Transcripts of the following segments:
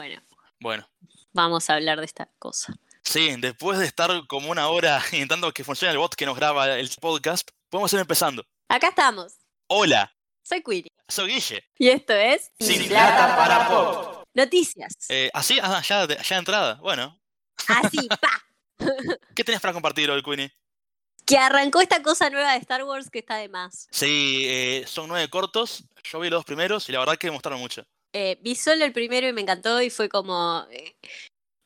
Bueno, Bueno, vamos a hablar de esta cosa. sí, después de estar como una hora intentando que funcione el bot que nos graba el podcast, podemos ir empezando. Acá estamos. Hola, Soy Queenie. soy Guille. Y esto es. Sin plata para pop. Noticias. Eh, ¿Así? Ah, ya, de- ya de entrada. Bueno, Así, pa. ¿qué tenías para compartir hoy, Queenie? Que arrancó esta cosa nueva de Star Wars que está de más. Sí, eh, son nueve cortos. Yo vi los dos primeros y la verdad que me gustaron mucho. Eh, vi solo el primero y me encantó y fue como. eh,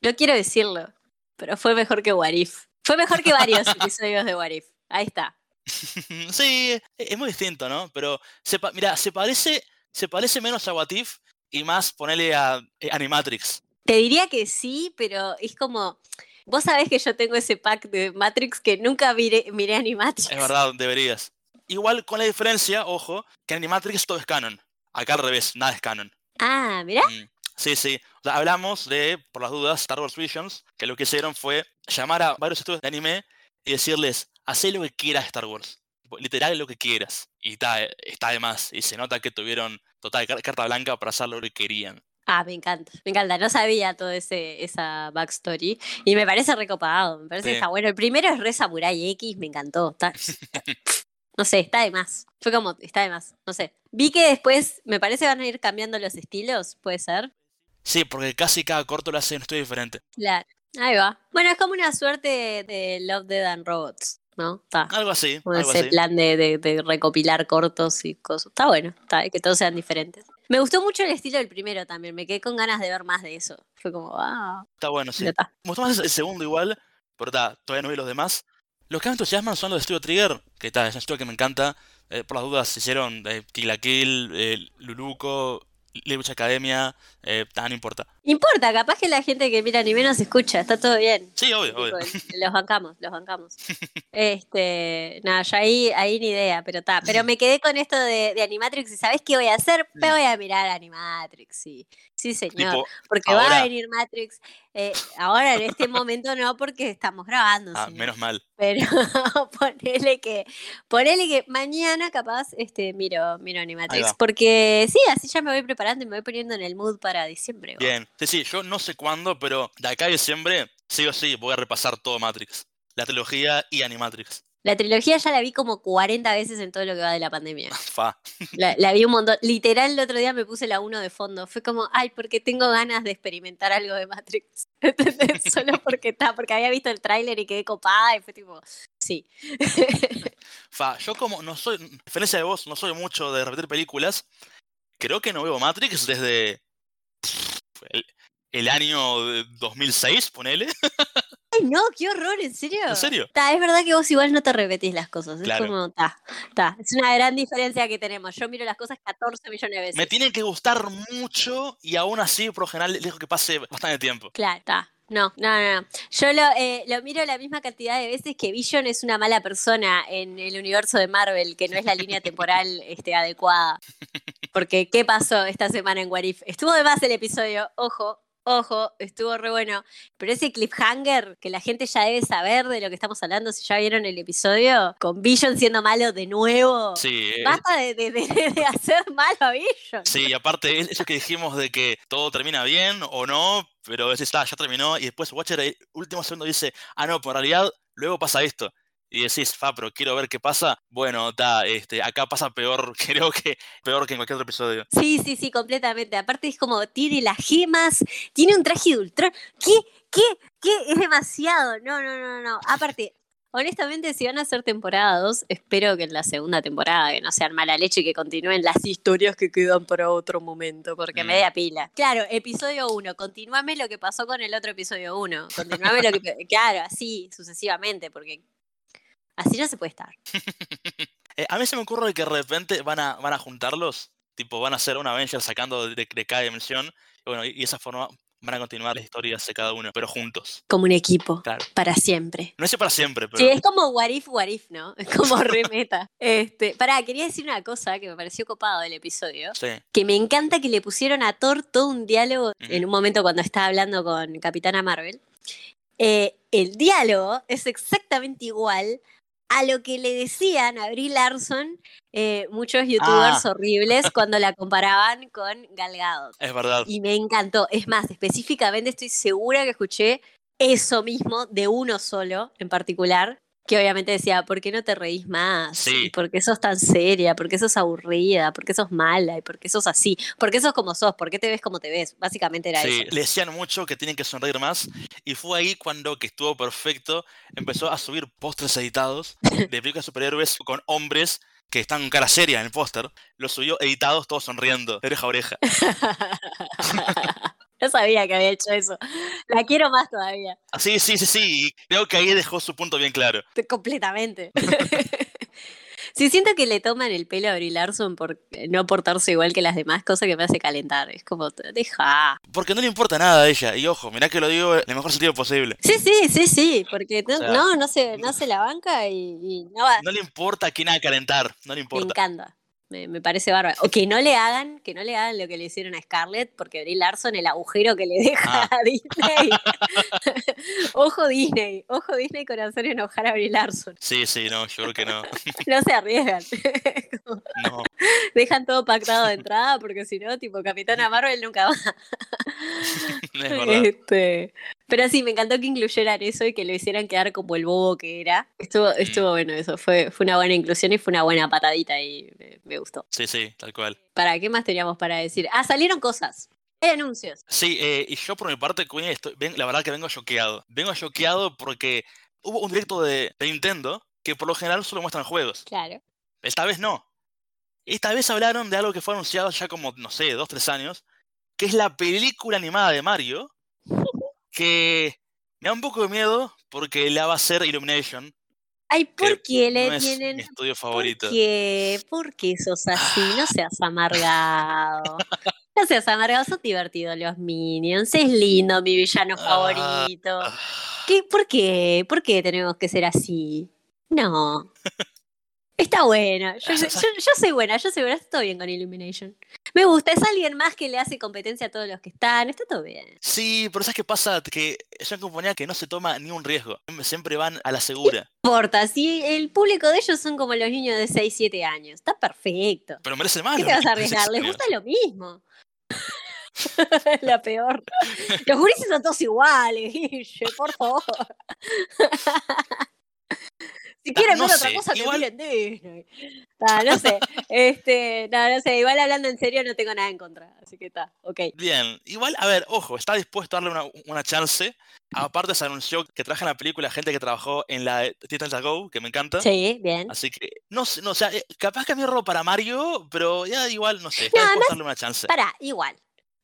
no quiero decirlo, pero fue mejor que What If. Fue mejor que varios episodios de What If. Ahí está. sí, e- es muy distinto, ¿no? Pero, se mira, se parece, se parece menos a What If y más ponerle a eh, Animatrix. Te diría que sí, pero es como. Vos sabés que yo tengo ese pack de Matrix que nunca miré, miré Animatrix. Es verdad, deberías. Igual con la diferencia, ojo, que en Animatrix todo es canon. Acá al revés, nada es canon. Ah, mirá. Mm, Sí, sí. O sea, hablamos de, por las dudas, Star Wars Visions, que lo que hicieron fue llamar a varios estudios de anime y decirles, hacé lo que quieras Star Wars. Literal lo que quieras. Y está, está de más. Y se nota que tuvieron total car- carta blanca para hacer lo que querían. Ah, me encanta, me encanta. No sabía todo ese esa backstory y me parece recopado, me parece que está bueno. El primero es re Samurai X, me encantó. está- no sé, está de más. Fue como, está de más, no sé. Vi que después, me parece van a ir cambiando los estilos, puede ser. Sí, porque casi cada corto lo hace un estudio diferente. Claro, ahí va. Bueno, es como una suerte de, Love, Dead and Robots, ¿no? Está. Algo así. Como algo ese así. plan de, de- de recopilar cortos y cosas. Está bueno, está, que todos sean diferentes. Me gustó mucho el estilo del primero también, me quedé con ganas de ver más de eso. Fue como, ah, Está bueno, sí. está. Me gustó más el segundo igual, pero ta, todavía no vi los demás. Los que me entusiasman son los de Studio Trigger, que ta, es un estudio que me encanta. Eh, por las dudas hicieron eh, Kill la Kill, eh, Luluco, Witch Academia, eh, ta, no importa. Importa, capaz que la gente que mira anime nos escucha, está todo bien. Sí, obvio, obvio. Los bancamos, los bancamos. Este, nada, yo ahí, ahí ni idea, pero está. Pero me quedé con esto de, de Animatrix y ¿sabés qué voy a hacer? Me voy a mirar Animatrix, sí. Sí, señor. Tipo, porque va a venir Matrix. Eh, ahora en este momento no, porque estamos grabando. ah, menos mal. Pero ponele que, ponele que mañana capaz este, miro, miro Animatrix. Porque sí, así ya me voy preparando y me voy poniendo en el mood para diciembre. Bien. Sí, sí, yo no sé cuándo, pero de acá a diciembre, sí o sí, voy a repasar todo Matrix. La trilogía y Animatrix. La trilogía ya la vi como 40 veces en todo lo que va de la pandemia. Fa. La, la vi un montón. Literal, el otro día me puse la 1 de fondo. Fue como, ay, porque tengo ganas de experimentar algo de Matrix. ¿Entendés? Solo porque está, porque había visto el tráiler y quedé copada y fue tipo, sí. Fa, yo como no soy, a diferencia de vos, no soy mucho de repetir películas, creo que no veo Matrix desde el, el año de 2006, ponele. Ay, no, qué horror, ¿en serio? ¿En serio? Ta, es verdad que vos igual no te repetís las cosas. Es Claro. como, ta, ta. Es una gran diferencia que tenemos. Yo miro las cosas 14 millones de veces. Me tiene que gustar mucho y aún así, por lo general, dejo que pase bastante tiempo. Claro, está. No, no, no, no. Yo lo, eh, lo miro la misma cantidad de veces que Vision es una mala persona en el universo de Marvel, que no es la línea temporal este, adecuada. Porque, ¿qué pasó esta semana en What If? Estuvo de más el episodio, ojo, ojo, estuvo re bueno. Pero ese cliffhanger que la gente ya debe saber de lo que estamos hablando, si ya vieron el episodio, con Vision siendo malo de nuevo. Sí, eh, Basta de, de- de- de hacer malo a Vision. sí, y aparte, es- eso que dijimos de que todo termina bien o no, pero ese está, ya terminó, y después Watcher, el último segundo dice, ah, no, pero en realidad luego pasa esto. Y decís, fa, pero quiero ver qué pasa. Bueno, está, este, acá pasa peor, creo que peor que en cualquier otro episodio. Sí, sí, sí, completamente. Aparte es como, tiene las gemas, tiene un traje de Ultron. ¿Qué? ¿Qué? ¿Qué? Es demasiado. No, no, no, no. Aparte, honestamente, si van a hacer temporada 2, espero que en la segunda temporada, que no sean mala leche y que continúen las historias que quedan para otro momento, porque me Mm. da pila. Claro, episodio 1, continuame lo que pasó con el otro episodio 1. Continuame lo que... Claro, así, sucesivamente, porque así no se puede estar. Eh, a mí se me ocurre que de repente van a, van a juntarlos, tipo, van a hacer un Avenger sacando de, de cada dimensión, y bueno, y, esa forma van a continuar las historias de cada uno, pero juntos. Como un equipo, Claro. para siempre. No es para siempre, pero Sí, es como what if, what if, ¿no? Es como remeta. Este, pará, quería decir una cosa que me pareció copado del episodio. sí. Que me encanta que le pusieron a Thor todo un diálogo en un momento cuando está hablando con Capitana Marvel. Eh, el diálogo es exactamente igual a lo que le decían a Brie Larson eh, muchos youtubers Ah. horribles cuando la comparaban con Gal Gadot. Es verdad. Y me encantó. Es más, específicamente estoy segura que escuché eso mismo de uno solo en particular, que obviamente decía, ¿por qué no te reís más? Sí. ¿Y ¿Por qué sos tan seria? ¿Por qué sos aburrida? ¿Por qué sos mala? ¿Y por qué sos así? ¿Por qué sos como sos? ¿Por qué te ves como te ves? Básicamente era Sí, eso. le decían mucho que tienen que sonreír más y fue ahí cuando, que estuvo perfecto, empezó a subir pósters editados de películas superhéroes con hombres que están con cara seria en el póster. Los subió editados todos sonriendo, de oreja a oreja. no sabía que había hecho eso. La quiero más todavía. Ah, Sí, sí, sí, sí. y Creo que ahí dejó su punto bien claro. Completamente. Sí, siento que le toman el pelo a Brie Larson por no portarse igual que las demás, cosa que me hace calentar. Es como, deja. Porque no le importa nada a ella. Y ojo, mirá que lo digo en el mejor sentido posible. Sí, sí, sí, sí, porque no, O sea, no, no se, no se la banca y, y no va. No le importa quién haga calentar. No le Me importa. encanta. Me, me parece bárbaro. O que no le hagan, que no le hagan lo que le hicieron a Scarlett, porque Brie Larson, el agujero que le deja Ah. a Disney. ojo Disney, ojo Disney con hacer enojar a Brie Larson. Sí, sí, no, yo creo que no. No se arriesgan. No. Dejan todo pactado de entrada, porque si no, tipo Capitana Marvel nunca va. Es verdad. Este, pero sí, me encantó que incluyeran eso y que lo hicieran quedar como el bobo que era. Estuvo, Mm. estuvo bueno eso, fue, fue una buena inclusión y fue una buena patadita y me, me gustó. Sí, sí, tal cual. ¿Para qué más teníamos para decir? Ah, salieron cosas. Hay anuncios. Sí, eh, y yo por mi parte, estoy, ven- la verdad que vengo choqueado. Vengo choqueado porque hubo un directo de, de Nintendo que por lo general solo muestran juegos. Claro. Esta vez no. Esta vez hablaron de algo que fue anunciado ya como, no sé, dos, tres años, que es la película animada de Mario, que me da un poco de miedo porque la va a hacer Illumination, Ay, ¿por qué le no es tienen? mi estudio ¿Por qué? ¿Por qué sos así? No seas amargado. No seas amargado, son divertidos los Minions. Es lindo, mi villano Ah, favorito. ah. ¿Qué? ¿Por qué? ¿Por qué tenemos que ser así? No. Está. Yo, yo, yo- yo soy buena, yo soy buena. Estoy bien con Illumination. Me gusta. Es alguien más que le hace competencia a todos los que están. Está todo bien. Sí, pero ¿sabes qué pasa? Que es una compañía que no se toma ni un riesgo. Siempre van a la segura. No importa. Si el público de ellos son como los niños de 6, 7 años. Está perfecto. Pero merece más. ¿Qué te vas a arriesgar? Les 16 gusta lo mismo. La peor. Los gurises son todos iguales, Guille, por favor. Si quieren no ver otra cosa, que igual- miren Disney. No sé. Este, no, no sé. Igual hablando en serio, no tengo nada en contra. Así que está, ok. Bien, igual, a ver, ojo, está dispuesto a darle una, una chance. Aparte se anunció que traje en la película gente que trabajó en la de Titans Go, que me encanta. Sí, bien. Así que, no sé, no, o sea, eh, capaz que me robo para Mario, pero ya igual, no sé, No, está dispuesto además- a darle una chance. Para, igual.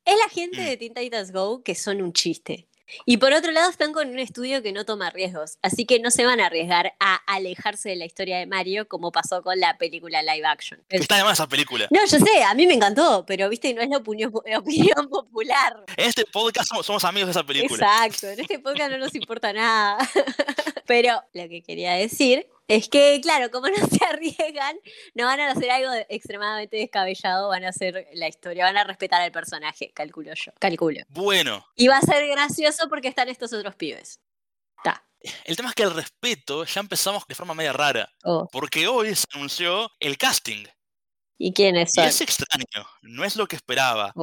Es la gente Mm. de Teen Titans Go que son un chiste. Y por otro lado están con un estudio que no toma riesgos, así que no se van a arriesgar a alejarse de la historia de Mario como pasó con la película live action. Está de más esa película. No, yo sé, a mí me encantó, pero viste, no es la opinión, la opinión popular. En este podcast somos, somos amigos de esa película. Exacto, en este podcast no nos importa nada. Pero lo que quería decir es que, claro, como no se arriesgan, no van a hacer algo de- extremadamente descabellado, van a hacer la historia, van a respetar al personaje, calculo yo, calculo. Bueno, Y va a ser gracioso porque están estos otros pibes. Ta. el tema es que el respeto ya empezamos de forma media rara. Oh. Porque hoy se anunció el casting. ¿Y quiénes Y son? es extraño, no es lo que esperaba.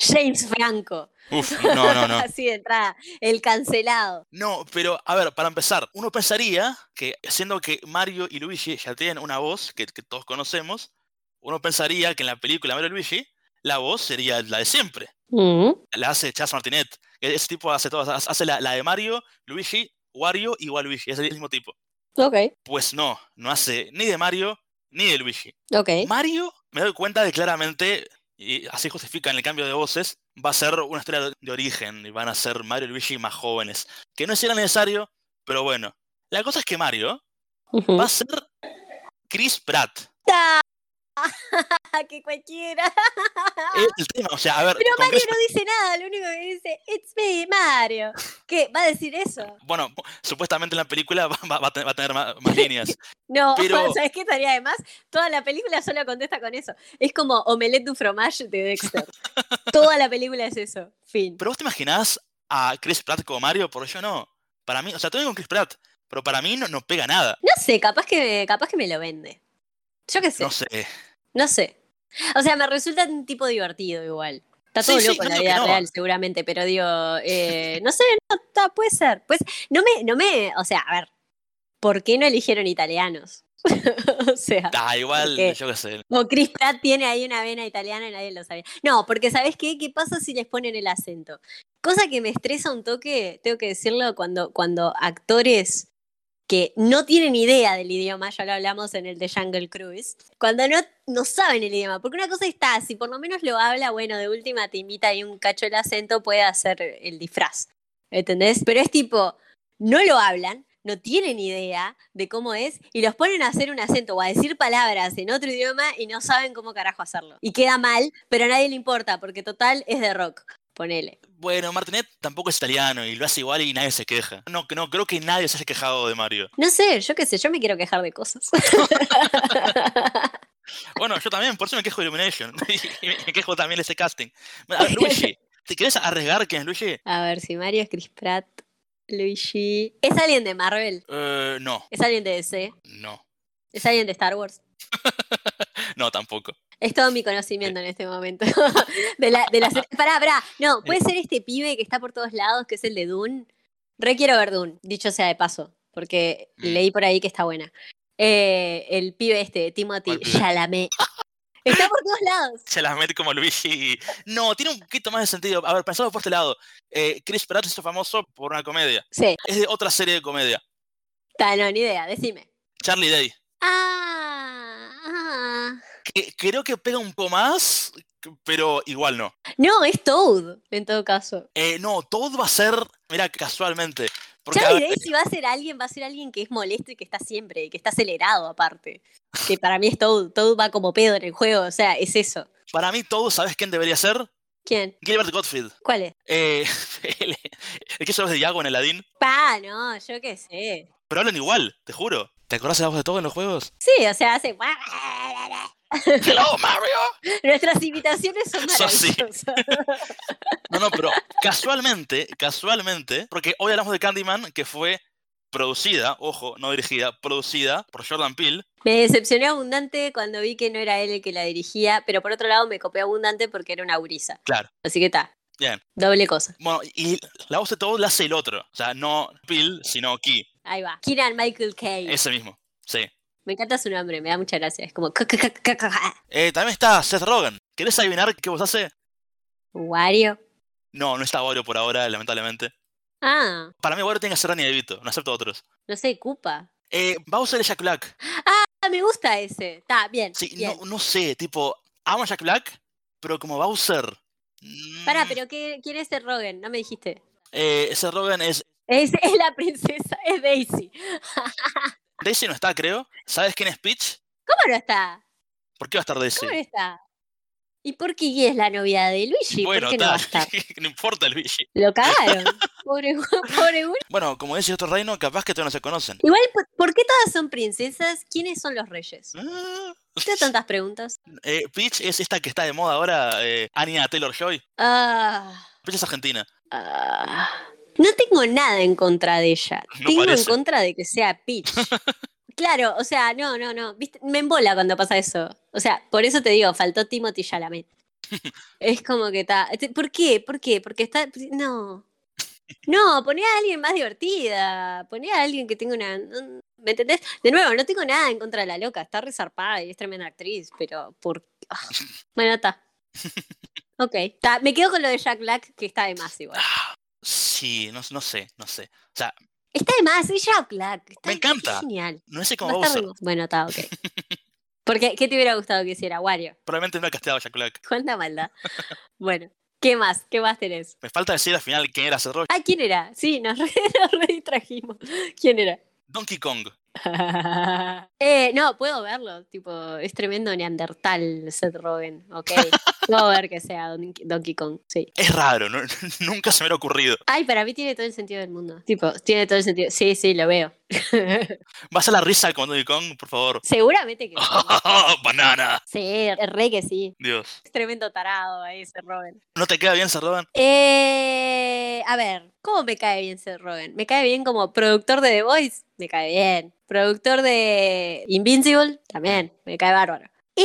James Franco. Uf, no, no, no. Así de entrada, el cancelado. No, pero a ver, para empezar, uno pensaría que, siendo que Mario y Luigi ya tienen una voz que, que todos conocemos, uno pensaría que en la película Mario y Luigi la voz sería la de siempre. Mm, La hace Chas Martinet. que Ese tipo hace todas, hace la, la de Mario, Luigi, Wario y Waluigi, es el mismo tipo. Ok, Pues no, no hace ni de Mario ni de Luigi. ok. Mario, me doy cuenta de claramente, y así justifican el cambio de voces, va a ser una historia de- origen y van a ser Mario y Luigi más jóvenes. Que no era necesario, pero bueno. La cosa es que Mario va a ser Chris Pratt. que cualquiera. Es el tema, o sea, a ver, Pero Mario no dice nada, lo único que dice, it's me, Mario. ¿Qué? ¿Va a decir eso? Bueno, supuestamente en la película va, va- va a tener, más, más líneas. No, Pero- ¿sabes qué estaría de más? Toda la película solo contesta con eso. Es como Omelette du fromage de Dexter. Toda la película es eso. Fin. Pero vos te imaginás a Chris Pratt como Mario, porque yo no. Para mí, o sea, todo con Chris Pratt, pero para mí no, no pega nada. No sé, capaz que, capaz que me lo vende. Yo qué sé. No sé. No sé. O sea, me resulta un tipo divertido igual. Está todo sí, loco en no la vida no. real, seguramente, pero digo, eh, no sé, no, puede ser. Pues, no me, no me, o sea, a ver, ¿por qué no eligieron italianos? o sea, Da, igual, qué? yo qué sé. o Chris Pratt tiene ahí una vena italiana y nadie lo sabía. No, porque ¿sabes qué? ¿Qué pasa si les ponen el acento? Cosa que me estresa un toque, tengo que decirlo, cuando, cuando actores que no tienen idea del idioma, ya lo hablamos en el de Jungle Cruise, cuando no, no saben el idioma, porque una cosa está, si por lo menos lo habla, bueno, de última te imita y un cacho el acento puede hacer el disfraz, ¿entendés? Pero es tipo, no lo hablan, no tienen idea de cómo es y los ponen a hacer un acento o a decir palabras en otro idioma y no saben cómo carajo hacerlo. Y queda mal, pero a nadie le importa porque total es de rock, ponele. Bueno, Martinet tampoco es italiano y lo hace igual y nadie se queja. No, que no creo que nadie se haya quejado de Mario. No sé, yo qué sé, yo me quiero quejar de cosas. Bueno, yo también, por eso me quejo de Illumination. y me quejo también de ese casting. A ver, Luigi, ¿te querés arriesgar quién es Luigi? A ver, si Mario es Chris Pratt, Luigi. ¿Es alguien de Marvel? Eh, no, ¿Es alguien de DC? no, ¿Es alguien de Star Wars? no tampoco. Es todo mi conocimiento en este momento. de la, de la serie- Pará, pará. No, puede ser este pibe que está por todos lados, que es el de Dune. Re quiero ver Dune, dicho sea de paso, porque Mm. leí por ahí que está buena. Eh, el pibe este, Timothy. Chalamet. Está por todos lados. Mete como Luigi. No, tiene un poquito más de sentido. A ver, pensamos por este lado. Eh, Chris Pratt es famoso por una comedia. Sí, Es de otra serie de comedia. ta, no, ni idea, decime. Charlie Day. Ah. Que creo que pega un poco más, pero igual no. No, es Toad, en todo caso. Eh, no, todo va a ser, mira, casualmente. Porque, a Charlie ver, Day, si va a ser alguien, va a ser alguien que es molesto y que está siempre, y que está acelerado aparte. Que para mí es Toad. Toad va como pedo en el juego, o sea, es eso. para mí todo, ¿sabes quién debería ser? ¿Quién? Gilbert Gottfried. ¿Cuál es? Eh, el, el que voz de Yago en Aladdin. Pa, no, yo qué sé. Pero hablan igual, te juro. ¿Te acordás de la voz de todo en los juegos? Sí, o sea, hace. ¡Hello, Mario! Nuestras imitaciones son Eso sí. maravillosas. No, no, pero casualmente, casualmente, porque hoy hablamos de Candyman, que fue producida, ojo, no dirigida, producida por Jordan Peele. Me decepcioné abundante cuando vi que no era él el que la dirigía, pero por otro lado me copé abundante porque era una gurisa. Claro, Así que está. bien. Doble cosa. Bueno, y la voz de todo la hace el otro. O sea, no Peele, sino Key. Ahí va. Kieran Michael Kay. Ese mismo, sí. Me encanta su nombre, me da mucha gracia. Es como. Eh, también está Seth Rogen. ¿Querés adivinar qué voz hace? Wario. No, no está Wario por ahora, lamentablemente. Ah, Para mí Wario tiene que ser Danny DeVito, no acepto otros. no sé, Koopa. Eh, Bowser es Jack Black. Ah, me gusta ese. Está bien. Sí, bien. no, no sé, tipo, amo a Jack Black, pero como Bowser... mm, Pará, pero ¿qué, ¿quién es el Rogan? No me dijiste. Eh, Seth Rogen es... Es, es la princesa, es Daisy. Daisy no está, creo. ¿Sabes quién es Peach? ¿Cómo no está? ¿Por qué va a estar Daisy? ¿Cómo no está? ¿Y por qué es la novia de Luigi? bueno, ¿Por qué no va a está. estar? no importa, Luigi. Lo cagaron. Pobre, pobre Bueno, como dice otro reino, capaz que todavía no se conocen. Igual, ¿por- ¿por qué todas son princesas? ¿Quiénes son los reyes? Ah, Tengo tantas preguntas. eh, Peach es esta que está de moda ahora, eh, Anya Taylor-Joy. Ah, Peach es argentina. ah. No tengo nada en contra de ella. No tengo en contra de que sea Peach. Claro, o sea, no, no, no. ¿viste? Me embola cuando pasa eso. O sea, por eso te digo, faltó Timothy Chalamet. es como que está. ¿Por qué? ¿Por qué? Porque está. No. No, poné a alguien más divertida. Poné a alguien que tenga una. un- ¿Me entendés? De nuevo, no tengo nada en contra de la loca. Está resarpada y es tremenda actriz, pero por. ah. Bueno, está. Ok. está. Me quedo con lo de Jack Black, que está de más igual. Sí, no, no sé, no sé. O sea, Está de más, es Jack Black. Está Me encanta. Genial. no sé Va cómo Bowser. Bueno, está, ok. ¿Por qué? ¿Qué te hubiera gustado que hiciera Wario? Probablemente no ha casteado Jack Black. Cuánta maldad. Bueno, ¿qué más? ¿Qué más tenés? Me falta decir al final quién era Rogen. Ah, ¿quién era? Sí, nos re, nos re. ¿Quién era? Donkey Kong. eh, no, puedo verlo. Tipo, es tremendo Neandertal Seth Rogen. Ok. Puedo ver que sea Don- Donkey Kong. Sí. Es raro, no- nunca se me hubiera ocurrido. Ay, para mí tiene todo el sentido del mundo. Tipo, tiene todo el sentido. Sí, sí, lo veo. ¿Vas a la risa con Donkey Kong, por favor? Seguramente que sí. ¡Banana! Sí, re que sí. Dios. Es tremendo tarado ahí, Seth Rogen. ¿No te queda bien Seth Rogen? Eh, a ver, ¿cómo me cae bien Seth Rogen? ¿Me cae bien como productor de The Voice? Me cae bien. productor de Invincible, también, me cae bárbaro. Él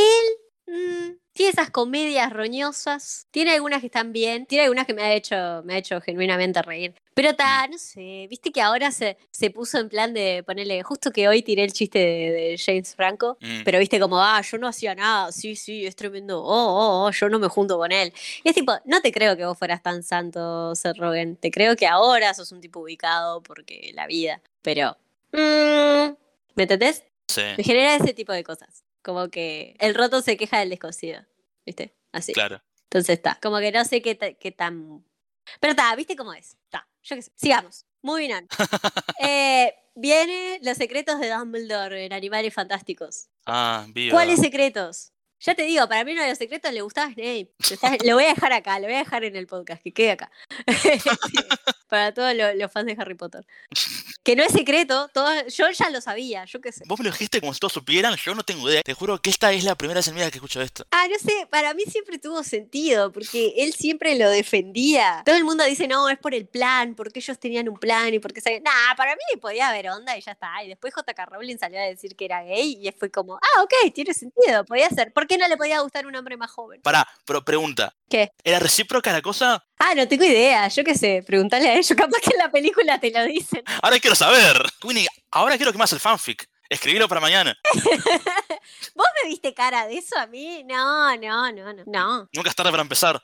mm, tiene esas comedias roñosas, tiene algunas que están bien, tiene algunas que me ha hecho, me ha hecho genuinamente reír. Pero está, no sé, viste que ahora se, se puso en plan de ponerle, justo que hoy tiré el chiste de, de James Franco, Mm. pero viste como, ah, yo no hacía nada, sí, sí, es tremendo, oh, oh, oh, yo no me junto con él. Y es tipo, no te creo que vos fueras tan santo, Seth Rogen, te creo que ahora sos un tipo ubicado porque la vida, pero, mm, ¿me entendés? Sí, Me genera ese tipo de cosas, como que el roto se queja del descosido, viste, así. claro. Entonces está, como que no sé qué, ta- qué tan... Pero está, ¿viste cómo es? Está, yo qué sé. Sigamos. Moving on. Eh, viene Los secretos de Dumbledore en Animales Fantásticos. Ah, viva. ¿Cuáles secretos? Ya te digo, para mí uno de los secretos le gustaba Snape. Lo voy a dejar acá, lo voy a dejar en el podcast, que quede acá. para todos lo- los fans de Harry Potter. Que no es secreto, todo, yo ya lo sabía, yo qué sé. Vos me lo dijiste como si todos supieran, yo no tengo idea. Te juro que esta es la primera vez en mi vida que escucho esto. Ah, no sé, para mí siempre tuvo sentido, porque él siempre lo defendía. Todo el mundo dice, no, es por el plan, porque ellos tenían un plan y porque sabían. Nah, para mí podía haber onda y ya está. Y después J.K. Rowling salió a decir que era gay y fue como, ah, ok, tiene sentido, podía ser. ¿Por qué no le podía gustar un hombre más joven? Pará, pero pregunta. ¿Qué? ¿Era recíproca la cosa? Ah, no tengo idea, yo qué sé, preguntale a ellos, capaz que en la película te lo dicen. Ahora quiero saber. Queenie, ahora quiero que me hagas el fanfic. Escribilo para mañana. ¿Vos me viste cara de eso a mí? No, no, no, no. No. Nunca es tarde para empezar.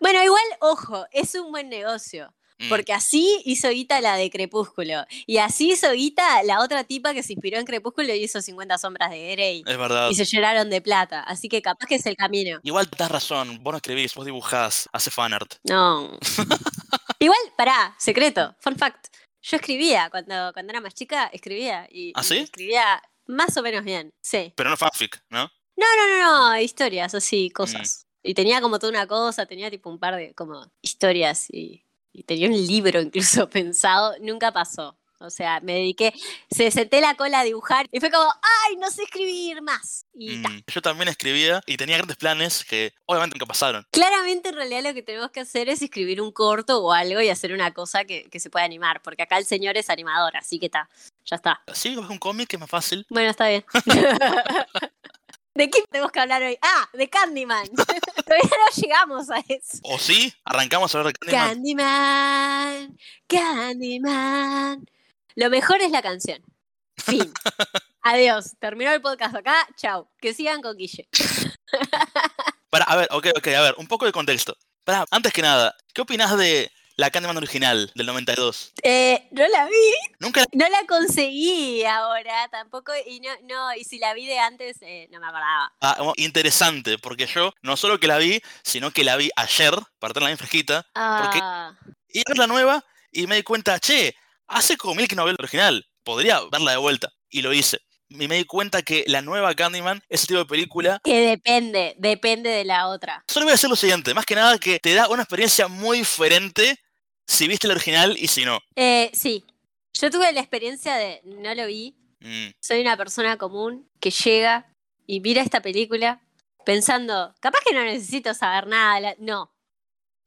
Bueno, igual, ojo, es un buen negocio. Mm, Porque así hizo Guita la de Crepúsculo. Y así hizo Guita la otra tipa que se inspiró en Crepúsculo y hizo 50 sombras de Grey. Es verdad. Y se llenaron de plata. Así que capaz que es el camino. Igual das razón. Vos no escribís, vos dibujás, hace fanart. No. Igual, pará, secreto, fun fact. Yo escribía, cuando, cuando era más chica, escribía. Y, ¿Ah, y sí? escribía más o menos bien, sí. Pero no fanfic, ¿no? No, no, no, no, historias, así, cosas. Y tenía como toda una cosa, tenía tipo un par de como historias y, y tenía un libro incluso pensado, nunca pasó. O sea, me dediqué, se senté la cola a dibujar y fue como, ay, no sé escribir más. Y. Mm, Yo también escribía y tenía grandes planes que obviamente nunca pasaron. Claramente en realidad lo que tenemos que hacer es escribir un corto o algo y hacer una cosa que, que se pueda animar, porque acá el señor es animador, así que está, ya está. Sí, es un cómic que es más fácil. Bueno, está bien. ¿De qué tenemos que hablar hoy? Ah, de Candyman. Todavía no llegamos a eso. O sí, arrancamos a hablar de Candyman. Candyman, Candyman. Lo mejor es la canción. Fin. Adiós. Terminó el podcast acá. Chau. Que sigan con Guille. Para, a ver, ok, ok, a ver, un poco de contexto. Para, antes que nada, ¿qué opinás de la Candyman original del 92? Eh, no la vi. Nunca la... No la conseguí ahora tampoco. Y no, no, y si la vi de antes, eh, no me acordaba. Ah, bueno, interesante, porque yo no solo que la vi, sino que la vi ayer, para tenerla bien fresquita, porque Ah, y ver la nueva y me di cuenta, che, hace como mil que no veo la original, podría verla de vuelta. Y lo hice. Y me di cuenta que la nueva Candyman, ese tipo de película, que depende, depende de la otra. solo voy a decir lo siguiente, más que nada que te da una experiencia muy diferente si viste la original y si no. Eh, sí. Yo tuve la experiencia de. No lo vi. Mm, soy una persona común que llega y mira esta película pensando, capaz que no necesito saber nada. No.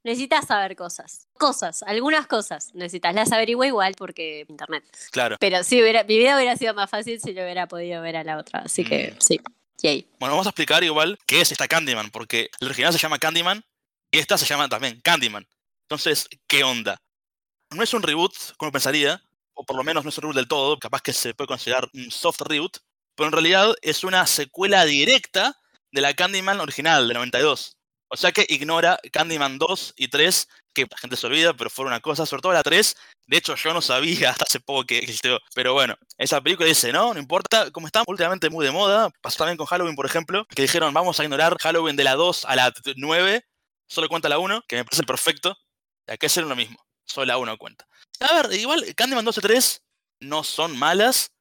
Necesitas saber cosas. Cosas, algunas cosas. Necesitas. Las averigüé igual porque internet. claro. Pero sí, hubiera, mi vida hubiera sido más fácil si lo hubiera podido ver a la otra. Así que Mm. sí. Yay. Bueno, vamos a explicar igual qué es esta Candyman, porque la original se llama Candyman y esta se llama también Candyman. Entonces, ¿qué onda? No es un reboot, como pensaría, o por lo menos no es un reboot del todo, capaz que se puede considerar un soft reboot, pero en realidad es una secuela directa de la Candyman original, de 92. O sea que ignora Candyman 2 y 3, que la gente se olvida, pero fueron una cosa, sobre todo la 3. De hecho, yo no sabía hasta hace poco que existió. Pero bueno, esa película dice, no, no importa, como está últimamente muy de moda, pasó también con Halloween, por ejemplo, que dijeron, vamos a ignorar Halloween de la 2 a la t- 9, solo cuenta la 1, que me parece perfecto. Hay que hacer lo mismo, solo la 1 cuenta. A ver, igual Candyman 2 y 3 no son malas,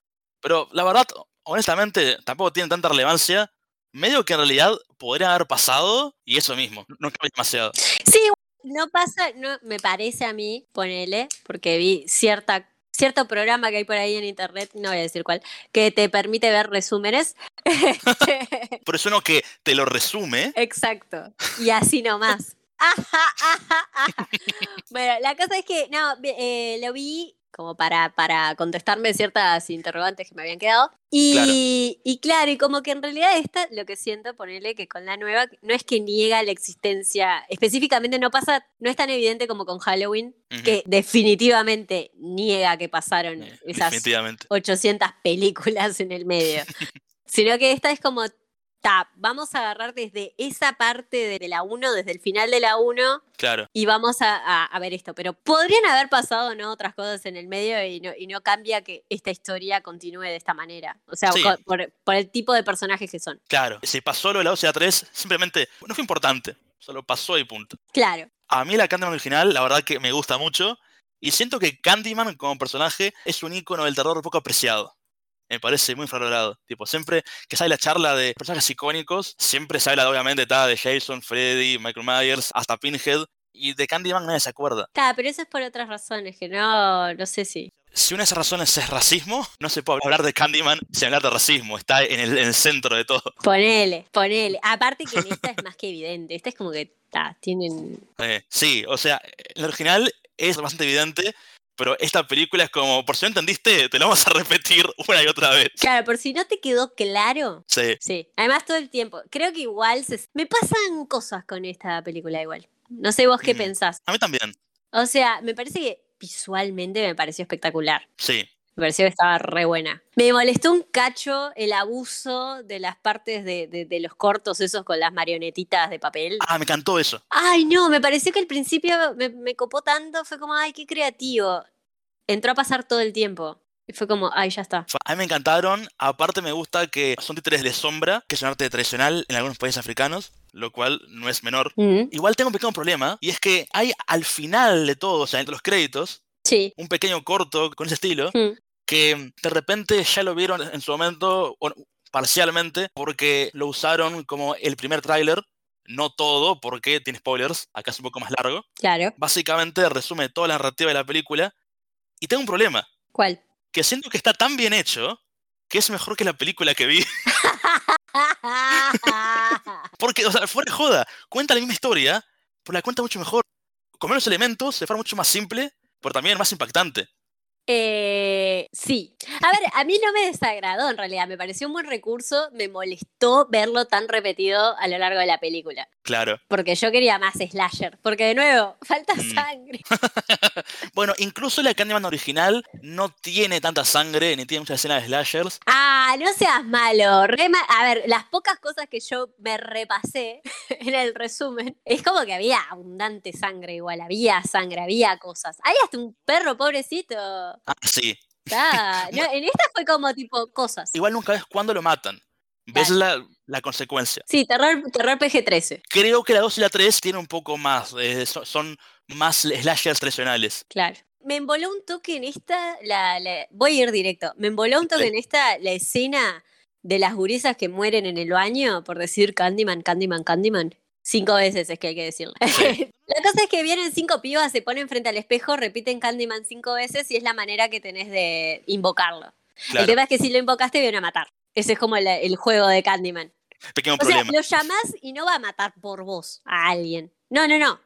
pero la verdad, honestamente, tampoco tienen tanta relevancia. Medio que en realidad podrían haber pasado y eso mismo, no cambia demasiado. Sí, no pasa, no, me parece a mí, ponele, porque vi cierta, cierto programa que hay por ahí en internet, no voy a decir cuál, que te permite ver resúmenes. Por eso uno que te lo resume, Exacto. Y así nomás. Ajá, ajá, ajá. Bueno, la cosa es que, no, eh, lo vi como para, para contestarme ciertas interrogantes que me habían quedado. Y claro. y claro, y como que en realidad esta, lo que siento, ponerle que con la nueva, no es que niega la existencia, específicamente no pasa, no es tan evidente como con Halloween, que definitivamente niega que pasaron esas Definitivamente. 800 películas en el medio. Sino que esta es como, ta, vamos a agarrar desde esa parte de, la 1, desde el final de la 1, Claro. y vamos a, a- a ver esto. Pero podrían haber pasado ¿no? otras cosas en el medio y no, y no cambia que esta historia continúe de esta manera. O sea, Sí. por, por el tipo de personajes que son. Claro. Si pasó lo de la 2 y la 3, simplemente no fue importante. Solo pasó y punto. Claro. A mí la Candyman original, la verdad que me gusta mucho. Y siento que Candyman como personaje es un icono del terror poco apreciado. Me parece muy infravalorado. Tipo, siempre que sale la charla de personajes icónicos, siempre se habla obviamente ta, de Jason, Freddy, Michael Myers, hasta Pinhead. Y de Candyman nadie se acuerda. Ta, pero eso es por otras razones, que no, no sé si. Si una de esas razones es racismo, no se puede hablar de Candyman sin hablar de racismo. Está en el, en el centro de todo. Ponele, ponele. Aparte que en esta es más que evidente. Esta es como que, ta, tienen... Eh, sí, o sea, el original es bastante evidente, pero esta película es como, por si no entendiste, te lo vamos a repetir una y otra vez. Claro, por si no te quedó claro. Sí, Sí, además todo el tiempo. Creo que igual se... me pasan cosas con esta película igual. No sé vos qué Mm. pensás. a mí también. O sea, me parece que visualmente me pareció espectacular. Sí, Me pareció que estaba re buena. Me molestó un cacho el abuso de las partes de, de- de los cortos esos con las marionetitas de papel. ah, me encantó eso. Ay, no, me pareció que al principio me, me copó tanto, fue como, ay, qué creativo. Entró a pasar todo el tiempo. Y fue como, ay, ya está. A mí me encantaron. Aparte me gusta que son títeres de sombra, que es un arte tradicional en algunos países africanos, lo cual no es menor. Mm, Igual tengo un pequeño problema, y es que hay al final de todo, o sea, entre los créditos, Sí. un pequeño corto con ese estilo, Mm. Que de repente ya lo vieron en su momento, parcialmente, porque lo usaron como el primer tráiler, no todo, porque tiene spoilers, acá es un poco más largo. Claro. Básicamente resume toda la narrativa de la película, y tengo un problema, ¿Cuál? que siento que está tan bien hecho, que es mejor que la película que vi. Porque, o sea, fuera de joda, cuenta la misma historia, pero la cuenta mucho mejor. Con menos elementos, de forma mucho más simple, pero también más impactante. Eh, sí. A ver, a mí no me desagradó en realidad, me pareció un buen recurso, me molestó verlo tan repetido a lo largo de la película, Claro. porque yo quería más slasher, porque de nuevo, falta Mm. sangre. Bueno, incluso la Candyman original no tiene tanta sangre ni tiene muchas escenas de slashers. Ah, no seas malo. re ma- a ver, las pocas cosas que yo me repasé en el resumen, es como que había abundante sangre igual, había sangre, había cosas. Hay hasta un perro pobrecito. Ah, sí. Ah, no, en esta fue como tipo cosas. Igual nunca ves cuándo lo matan. Ves la, la consecuencia. Sí, terror, terror PG-13, Creo que la 2 y la 3 tienen un poco más. eh, son, son más slashers tradicionales. claro. Me emboló un toque en esta, la, la- voy a ir directo, me emboló un toque Sí. en esta la escena de las gurisas que mueren en el baño por decir Candyman, Candyman, Candyman. Cinco veces es que hay que decirlo. Sí. la cosa es que vienen cinco pibas, se ponen frente al espejo, repiten Candyman cinco veces y es la manera que tenés de invocarlo. El tema es que si lo invocaste viene a matar. Ese es como el, el juego de Candyman. pequeño O sea, problema. lo llamás y no va a matar por vos a alguien. No, no, no.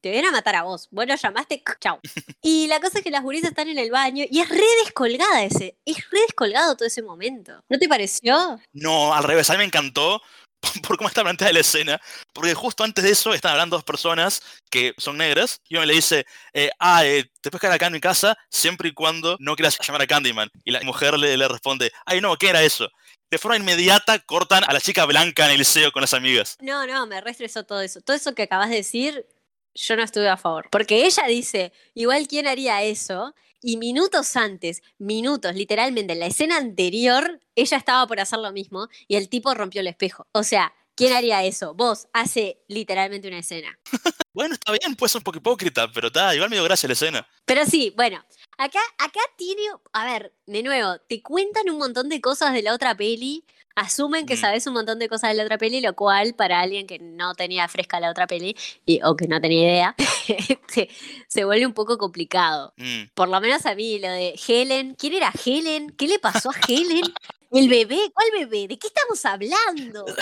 Te viene a matar a vos. Vos lo llamaste, chau. Y la cosa es que las gurisas están en el baño y es re descolgada ese. Es re descolgado todo ese momento. ¿No te pareció? No, al revés, a mí me encantó por cómo está planteada la escena, porque justo antes de eso están hablando dos personas que son negras, y uno le dice, eh, ah, eh, te puedes quedar acá en mi casa siempre y cuando no quieras llamar a Candyman. Y la mujer le, le responde, ay no, ¿qué era eso? De forma inmediata cortan a la chica blanca en el liceo con las amigas. No, no, me restresó todo eso. Todo eso que acabas de decir, yo no estuve a favor. Porque ella dice, igual quién haría eso. Y minutos antes, minutos, literalmente, en la escena anterior, ella estaba por hacer lo mismo y el tipo rompió el espejo. O sea, ¿quién haría eso? Vos, hace literalmente una escena. Bueno, está bien, puede ser un poco hipócrita, pero está, igual me dio gracia la escena. Pero sí, bueno, acá, acá tiene, a ver, de nuevo, te cuentan un montón de cosas de la otra peli, asumen que Mm. sabes un montón de cosas de la otra peli, lo cual para alguien que no tenía fresca la otra peli y, o que no tenía idea, se, se vuelve un poco complicado. Mm, Por lo menos a mí, lo de Helen, ¿quién era Helen? ¿Qué le pasó a Helen? ¿El bebé? ¿Cuál bebé? ¿De qué estamos hablando?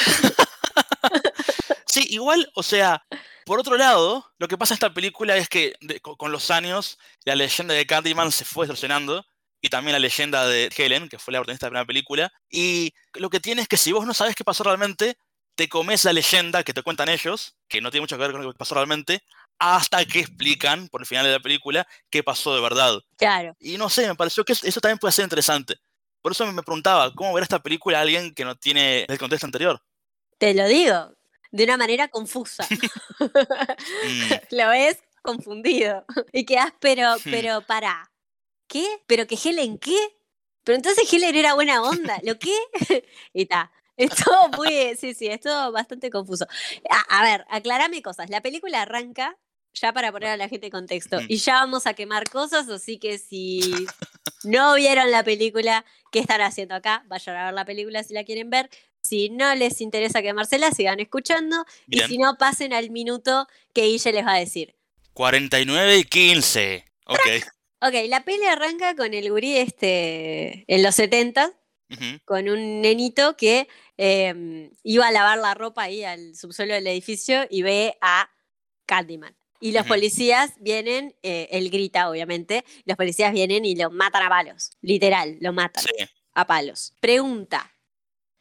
Sí, igual, o sea, por otro lado, lo que pasa en esta película es que de- con los años la leyenda de Candyman se fue distorsionando y también la leyenda de Helen, que fue la protagonista de la primera película. Y lo que tiene es que si vos no sabes qué pasó realmente, te comes la leyenda que te cuentan ellos, que no tiene mucho que ver con lo que pasó realmente, hasta que explican, por el final de la película, qué pasó de verdad. Claro. Y no sé, me pareció que eso también puede ser interesante. Por eso me preguntaba, ¿cómo ver esta película alguien que no tiene el contexto anterior? Te lo digo, de una manera confusa. Mm, lo ves confundido. Y quedás, pero, Hmm. pero para. ¿Qué? ¿Pero que Helen qué? Pero entonces Helen era buena onda. ¿Lo qué? y está. Es todo muy. Sí, sí, es todo bastante confuso. A, a ver, aclarame cosas. La película arranca. Ya para poner a la gente en contexto. Ujú. Y ya vamos a quemar cosas, así que si no vieron la película, ¿qué están haciendo acá? Vayan a ver la película si la quieren ver. Si no les interesa quemársela, sigan escuchando. Y si no, pasen al minuto que Guille les va a decir. 49 y 15. Ok. Ok, la peli arranca con el gurí este en los 70 Ujú. con un nenito que eh, iba a lavar la ropa ahí al subsuelo del edificio y ve a Candyman. Y los policías vienen, eh, él grita obviamente, los policías vienen y lo matan a palos, literal, lo matan Sí. a palos. Pregunta,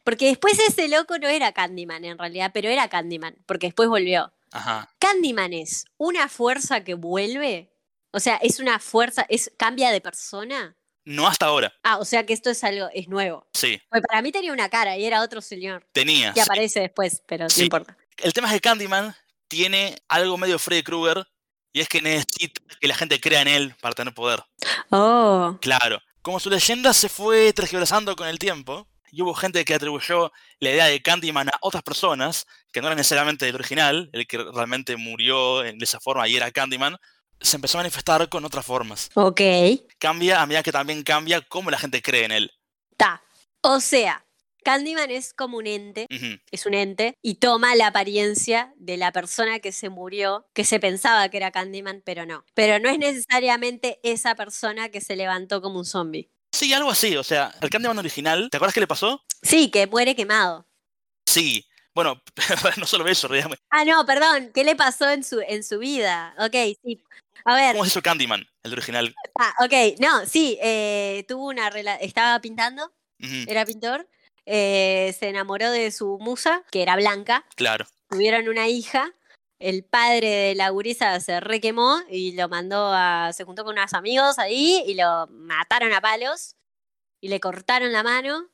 porque después ese loco no era Candyman en realidad, pero era Candyman, porque después volvió. Ajá. ¿Candyman es una fuerza que vuelve? O sea, ¿es una fuerza, es cambia de persona? No hasta ahora. Ah, o sea que esto es algo, es nuevo. Sí. Pues para mí tenía una cara y era otro señor. Tenía. Que sí. aparece después, pero Sí. no importa. El tema es que Candyman tiene algo medio Freddy Krueger y es que necesita que la gente crea en él para tener poder. Oh. Claro. Como su leyenda se fue tergiversando con el tiempo, y hubo gente que atribuyó la idea de Candyman a otras personas, que no era necesariamente el original, el que realmente murió de esa forma y era Candyman, se empezó a manifestar con otras formas. Ok. Cambia a medida que también cambia cómo la gente cree en él. Ta. O sea, Candyman es como un ente, es un ente, y toma la apariencia de la persona que se murió, que se pensaba que era Candyman, pero no. Pero no es necesariamente esa persona que se levantó como un zombie. Sí, algo así. O sea, el Candyman original, ¿te acuerdas qué le pasó? Sí, que muere quemado. Sí. Bueno, no solo eso, en realidad. Ah, no, perdón. ¿Qué le pasó en su, en su vida? Ok, sí. A ver, ¿Cómo se hizo Candyman, el original? ah, ok, no, sí, eh, tuvo una estaba pintando, era pintor, eh, se enamoró de su musa, que era blanca, Claro. tuvieron una hija, el padre de la gurisa se requemó y lo mandó a, se juntó con unos amigos ahí y lo mataron a palos y le cortaron la mano,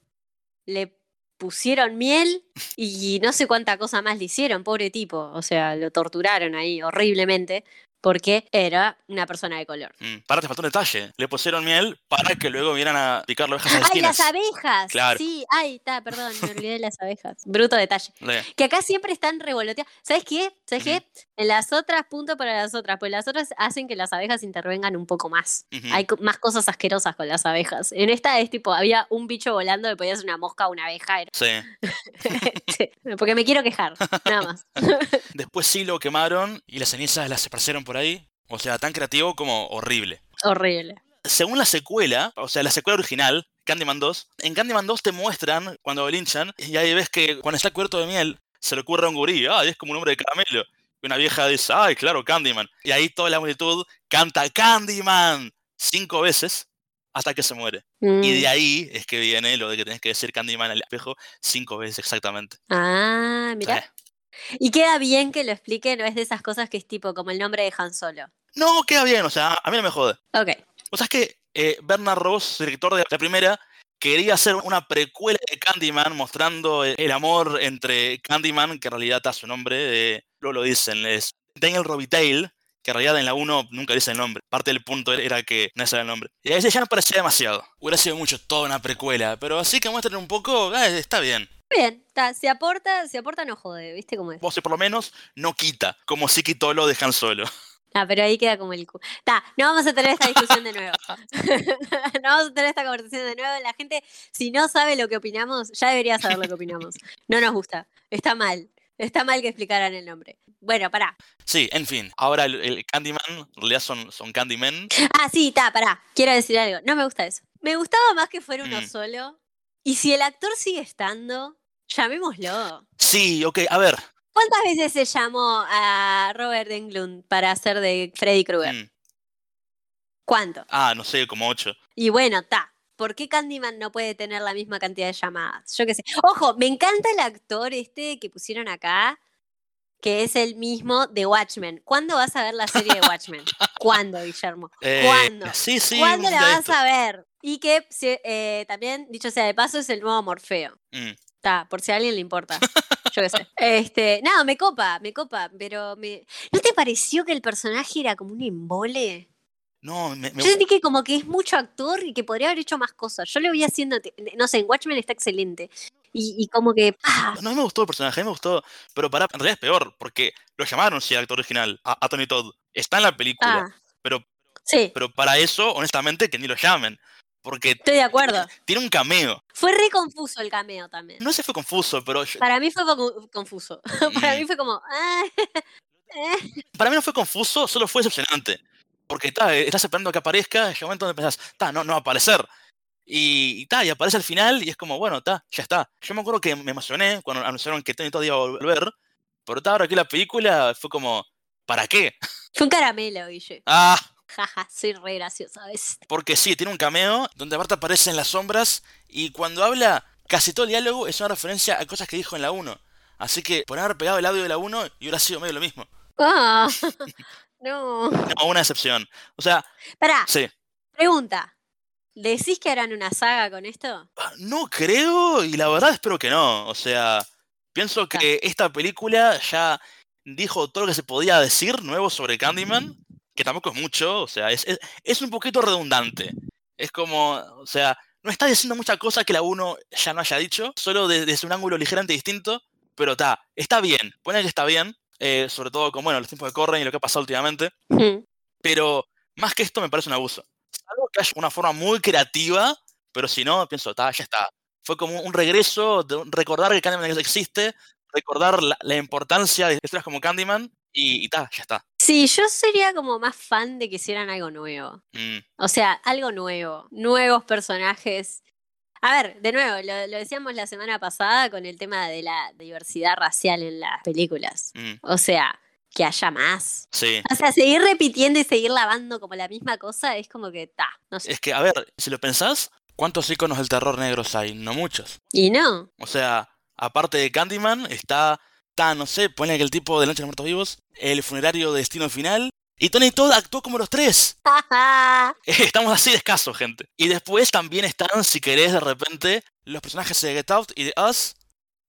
le pusieron miel y no sé cuánta cosa más le hicieron, pobre tipo, o sea, lo torturaron ahí horriblemente porque era una persona de color. Mm, Para, te faltó un detalle. Le pusieron miel para que luego vieran a picar las ovejas a las ¡Ay, las abejas! Claro. Sí, ay, está, perdón, me olvidé de las abejas. Bruto detalle. Le- Que acá siempre están revoloteadas. ¿Sabes qué? ¿Sabes qué? En las otras, punto para las otras, pues las otras hacen que las abejas intervengan un poco más. Hay más cosas asquerosas con las abejas. En esta es tipo, había un bicho volando que podía ser una mosca o una abeja. era- Sí. Sí, Porque me quiero quejar, nada más. Después sí lo quemaron y las cenizas las esparcieron por ahí. O sea, tan creativo como horrible. Horrible. Según la secuela, o sea, la secuela original, Candyman 2, en Candyman 2 te muestran cuando lo linchan y ahí ves que cuando está cubierto de miel se le ocurre a un gurí, ah, es como un hombre de caramelo. Y una vieja dice, ay, claro, Candyman. Y ahí toda la multitud canta Candyman cinco veces hasta que se muere. Y Mm. de ahí es que viene lo de que tenés que decir Candyman al espejo cinco veces exactamente. Ah, mira. Y queda bien que lo explique, no es de esas cosas que es tipo como el nombre de Han Solo. No, queda bien, o sea, a mí no me jode. Ok. O sea, es que eh, Bernard Ross, director de la primera, quería hacer una precuela de Candyman mostrando el, el amor entre Candyman, que en realidad está su nombre, eh, luego lo dicen, es Daniel Robitaille, que en realidad en la 1 nunca dice el nombre. Parte del punto era que no sabía el nombre. Y a ese ya no parecía demasiado. Hubiera sido mucho toda una precuela, pero así que muestren un poco, eh, está bien. Bien, está, si aporta, si aporta no jode, ¿viste cómo es? O sea, por lo menos no quita, como si quitó lo de Han Solo. Ah, pero ahí queda como el cu. Está, no vamos a tener esta discusión de nuevo. no vamos a tener esta conversación de nuevo. La gente, si no sabe lo que opinamos, ya debería saber lo que opinamos. No nos gusta. Está mal. Está mal que explicaran el nombre. Bueno, pará. Sí, en fin. Ahora el, el Candyman, en realidad son, son Candymen. Ah, sí, está, pará. Quiero decir algo. No me gusta eso. Me gustaba más que fuera uno Mm. solo. Y si el actor sigue estando, llamémoslo. Sí, ok, a ver. ¿Cuántas veces se llamó a Robert Englund para hacer de Freddy Krueger? Mm. ¿Cuánto? Ah, no sé, como ocho. Y bueno, ta. ¿Por qué Candyman no puede tener la misma cantidad de llamadas? Yo qué sé. Ojo, me encanta el actor este que pusieron acá, que es el mismo de Watchmen. ¿Cuándo vas a ver la serie de Watchmen? ¿Cuándo, Guillermo? Eh, ¿Cuándo? Sí, sí. ¿Cuándo la vas a ver? Y que eh, también, dicho sea de paso, es el nuevo Morfeo. Mm. Está, por si a alguien le importa. Yo qué sé. Este, no, me copa, me copa, pero me... ¿no te pareció que el personaje era como un embole? No, me, me- Yo sentí que como que es mucho actor y que podría haber hecho más cosas. Yo lo voy haciendo, no sé, en Watchmen está excelente. Y, y como que, ¡ah! no, a mí me gustó el personaje, a mí me gustó. Pero para, en realidad es peor, porque lo llamaron, sí, al actor original, a, a Tony Todd. Está en la película. ah, Pero, sí, pero para eso, honestamente, que ni lo llamen. Porque estoy de acuerdo. tiene un cameo. Fue re confuso el cameo también. No se fue confuso, pero yo- Para mí fue confu- confuso. Para mí fue como, ah, eh. para mí no fue confuso, solo fue decepcionante. Porque ta, eh, estás esperando que aparezca, llega un momento donde pensás, ta, no, no va a aparecer. Y, y ta, y aparece al final y es como, bueno, ta, ya está. Yo me acuerdo que me emocioné cuando anunciaron que Tony Todd iba a volver, pero ta, ahora que la película fue como, ¿para qué? fue un caramelo, Guille. Ah, Jaja, soy re graciosa, ¿ves? porque sí, tiene un cameo donde aparte aparece en las sombras y cuando habla, casi todo el diálogo es una referencia a cosas que dijo en la 1. Así que por haber pegado el audio de la 1 y hubiera sido medio lo mismo. Ah, no. No, una excepción. O sea, Pará, sí. pregunta. ¿Decís que harán una saga con esto? Ah, No creo y la verdad espero que no. O sea, pienso que esta película ya dijo todo lo que se podía decir nuevo sobre Candyman, que tampoco es mucho, o sea, es, es, es un poquito redundante. Es como, o sea, no está diciendo mucha cosa que la 1 ya no haya dicho, solo de- desde un ángulo ligeramente distinto, pero está, está bien, pone que está bien, eh, sobre todo con, bueno, los tiempos que corren y lo que ha pasado últimamente, Mm. pero más que esto me parece un abuso. Salvo que haya una forma muy creativa, pero si no, pienso, "Ta, ya está. Fue como un regreso, de recordar que Candyman existe, recordar la, la importancia de historias como Candyman y, y ta, ya está. Sí, yo sería como más fan de que hicieran algo nuevo. Mm, O sea, algo nuevo. Nuevos personajes. A ver, de nuevo, lo, lo decíamos la semana pasada con el tema de la diversidad racial en las películas. mm, O sea, que haya más. sí. O sea, seguir repitiendo y seguir lavando como la misma cosa es como que ta, no sé. Es que, a ver, si lo pensás, ¿cuántos iconos del terror negros hay? No muchos. Y no. O sea, aparte de Candyman, está, está no sé, ponle que el tipo de Noche de los Muertos Vivos, el funerario de Destino Final, y Tony Todd actuó como los tres. Estamos así de escasos, gente. Y después también están, si querés, de repente, los personajes de Get Out y de Us,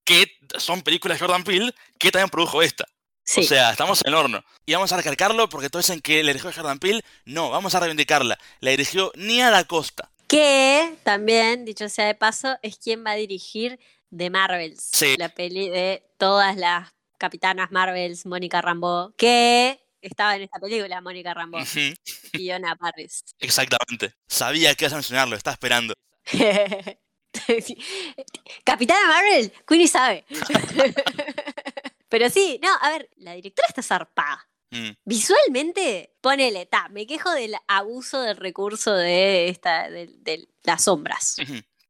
que son películas de Jordan Peele, que también produjo esta. sí. O sea, estamos en el horno. Y vamos a recalcarlo porque todos dicen que la dirigió Jordan Peele. No, vamos a reivindicarla. La dirigió Nia Da Costa. que también, dicho sea de paso, es quien va a dirigir The Marvels. Sí. La peli de todas las capitanas Marvels, Mónica Rambeau, que estaba en esta película, Mónica Ujú, y Fiona Parris. Exactamente. Sabía que ibas a mencionarlo, estaba esperando. Capitana Marvel, Queenie sabe. Pero sí, no, a ver, la directora está zarpada. Mm, Visualmente, ponele, ta, me quejo del abuso del recurso de esta, de, de las sombras.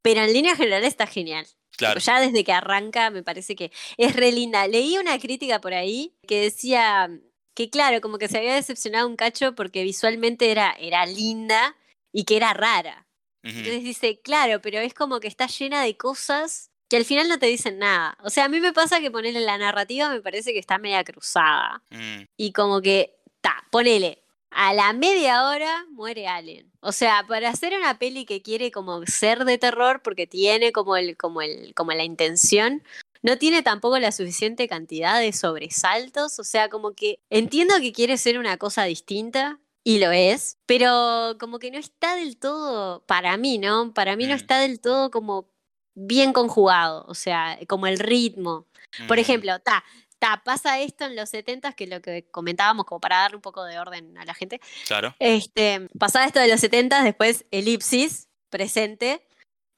Pero en línea general está genial. Claro. Ya desde que arranca me parece que es re linda. Leí una crítica por ahí que decía que claro, como que se había decepcionado un cacho porque visualmente era, era linda y que era rara. Entonces dice, claro, pero es como que está llena de cosas que al final no te dicen nada. O sea, a mí me pasa que ponerle la narrativa me parece que está media cruzada. mm, Y como que, ta, ponele, a la media hora muere Allen. O sea, para hacer una peli que quiere como ser de terror, porque tiene como, el, como, el, como la intención, no tiene tampoco la suficiente cantidad de sobresaltos. O sea, como que entiendo que quiere ser una cosa distinta. Y lo es, pero como que no está del todo, para mí, ¿no? Para mí no Mm. está del todo como bien conjugado, o sea, como el ritmo. Por mm, ejemplo, ta, ta, pasa esto en los 70 que es lo que comentábamos, como para darle un poco de orden a la gente. Claro. Este, pasaba esto de los 70 después elipsis, presente,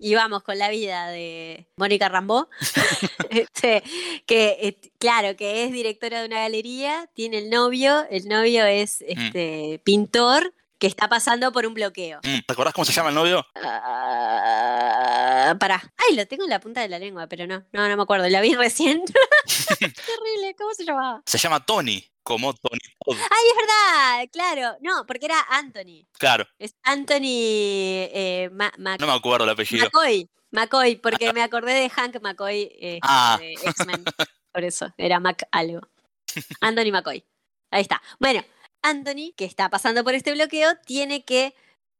y vamos con la vida de Mónica Rambeau, este, que claro, que es directora de una galería, tiene el novio, el novio es este, pintor, que está pasando por un bloqueo. Mm, ¿Te acordás cómo se llama el novio? Ah, Ah, pará. Ay, lo tengo en la punta de la lengua, pero no, no, no me acuerdo. La vi recién. Terrible, ¿cómo se llamaba? Se llama Tony, como Tony Todd. Ay, es verdad, claro. No, porque era Anthony. Claro, Es Anthony eh, Ma- Ma- no me acuerdo el apellido. McCoy. McCoy, porque me acordé de Hank McCoy eh, Ah. de X-Men. Por eso, era Mac algo. Anthony McCoy. Ahí está. Bueno, Anthony, que está pasando por este bloqueo, tiene que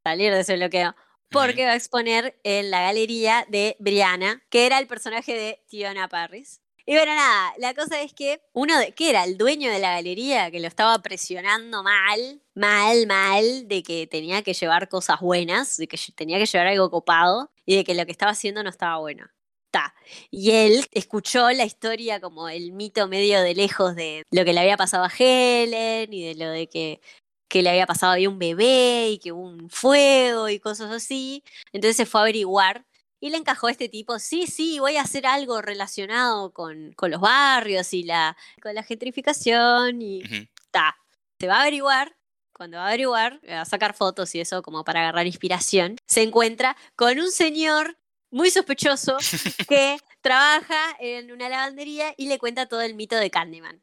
salir de ese bloqueo. Porque va a exponer en la galería de Brianna, que era el personaje de Tiona Parris. Y bueno, nada, la cosa es que uno de, que era el dueño de la galería, que lo estaba presionando mal, mal, mal, de que tenía que llevar cosas buenas, de que tenía que llevar algo copado y de que lo que estaba haciendo no estaba bueno. Ta. Y él escuchó la historia como el mito medio de lejos de lo que le había pasado a Helen y de lo de que, que le había pasado había un bebé y que hubo un fuego y cosas así. Entonces se fue a averiguar y le encajó a este tipo, sí, sí, voy a hacer algo relacionado con, con los barrios y la, con la gentrificación y Ujú. ta. Se va a averiguar, cuando va a averiguar, va a sacar fotos y eso como para agarrar inspiración, se encuentra con un señor muy sospechoso que trabaja en una lavandería y le cuenta todo el mito de Candyman.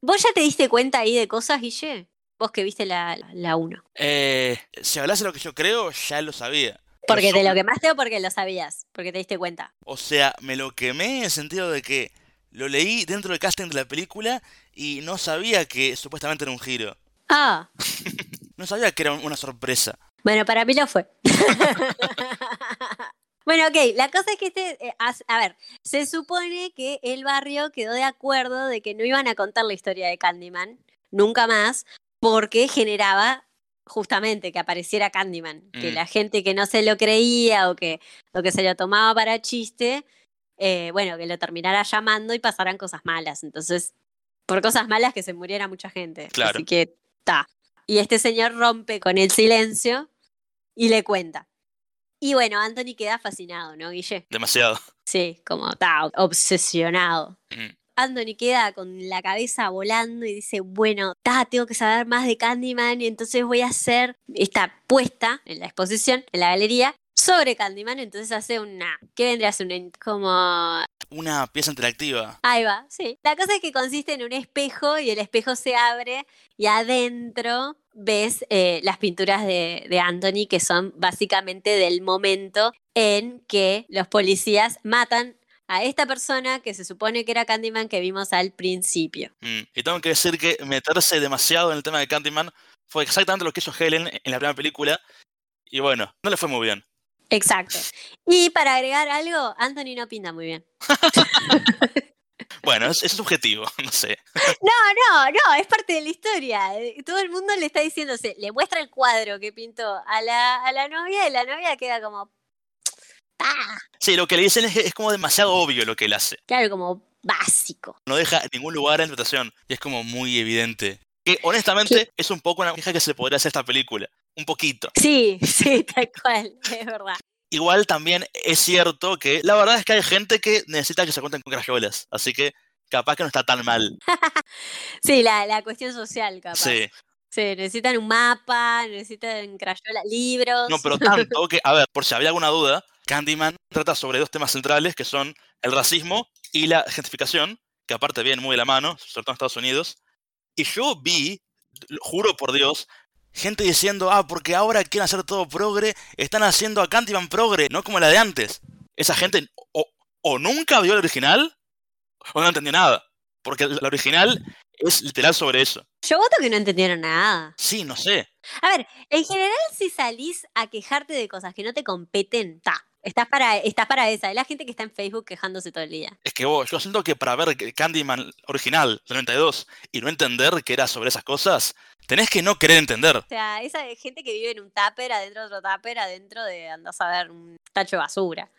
¿Vos ya te diste cuenta ahí de cosas, Guille? Vos que viste la 1. La uno. Eh, si hablase lo que yo creo, ya lo sabía. porque te lo quemaste o porque lo sabías, porque te diste cuenta. O sea, me lo quemé en el sentido de que lo leí dentro del casting de la película y no sabía que supuestamente era un giro. Ah, No sabía que era un- una sorpresa. bueno, para mí lo fue. bueno, ok, la cosa es que este, eh, a ver, se supone que el barrio quedó de acuerdo de que no iban a contar la historia de Candyman nunca más, porque generaba justamente que apareciera Candyman, que Mm. la gente que no se lo creía o que, o que se lo tomaba para chiste, eh, bueno, que lo terminara llamando y pasaran cosas malas. Entonces, por cosas malas que se muriera mucha gente. Claro. Así que, ta. Y este señor rompe con el silencio y le cuenta. Y bueno, Anthony queda fascinado, ¿no, Guille? Demasiado. Sí, como está obsesionado. Mm. Anthony queda con la cabeza volando y dice, bueno, ta, tengo que saber más de Candyman y entonces voy a hacer esta puesta en la exposición, en la galería, sobre Candyman. Entonces hace una, ¿qué vendría a ser? Una, como Una pieza interactiva. Ahí va, sí. La cosa es que consiste en un espejo y el espejo se abre y adentro ves eh, las pinturas de, de Anthony que son básicamente del momento en que los policías matan a esta persona que se supone que era Candyman que vimos al principio. Mm. Y tengo que decir que meterse demasiado en el tema de Candyman fue exactamente lo que hizo Helen en la primera película. Y bueno, no le fue muy bien. Exacto. Y para agregar algo, Anthony no pinta muy bien. Bueno, es, es subjetivo, no sé. No, no, no, es parte de la historia. Todo el mundo le está diciendo, se- le muestra el cuadro que pintó a la, a la novia y la novia queda como, ah, Sí, lo que le dicen es, es como demasiado obvio lo que él hace. claro, como básico. No deja ningún lugar a interpretación. Y es como muy evidente. Que honestamente es un poco una queja que se le podría hacer a esta película. Un poquito. Sí, sí, tal cual, es verdad. Igual también es cierto que la verdad es que hay gente que necesita que se cuenten con crayolas. Así que capaz que no está tan mal. Sí, la, la cuestión social, capaz. Sí. Sí, necesitan un mapa, necesitan crayola, libros. No, pero tanto que, a ver, por si había alguna duda, Candyman trata sobre dos temas centrales que son el racismo y la gentrificación, que aparte vienen muy de la mano, sobre todo en Estados Unidos. Y yo vi, juro por Dios, gente diciendo, ah, porque ahora quieren hacer todo progre, están haciendo a Candyman progre, no como la de antes. Esa gente o, o nunca vio el original o no entendió nada. Porque la original es literal sobre eso. Yo voto que no entendieron nada. Sí, no sé. A ver, en general, si salís a quejarte de cosas que no te competen, ta. Estás para, estás para esa. Es la gente que está en Facebook quejándose todo el día. Es que vos, yo siento que para ver Candyman original del 92 y no entender que era sobre esas cosas, tenés que no querer entender. O sea, esa gente que vive en un tupper, adentro de otro tupper, adentro de, andás a ver, un tacho de basura.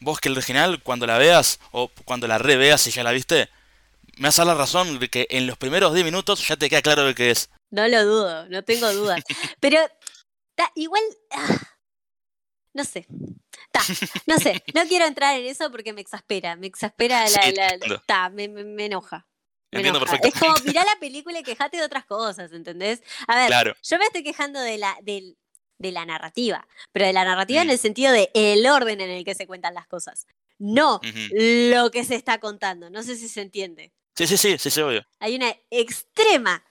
Vos que el original, cuando la veas, o cuando la reveas si ya la viste, me vas a dar la razón de que en los primeros 10 minutos ya te queda claro de qué es. No lo dudo, no tengo dudas. Pero ta, igual, ah, no sé. Ta, no sé, no quiero entrar en eso porque me exaspera, me exaspera la, la- ta, me, me- me enoja. Entiendo enoja. Es perfectamente. como mirá la película y quejate de otras cosas, ¿entendés? A ver, Claro. yo me estoy quejando de la, del, de la narrativa, pero de la narrativa en Mm. el sentido de el orden en el que se cuentan las cosas, no lo que se está contando. No sé si se entiende. Sí, sí, sí, sí, sí, obvio. Hay una extrema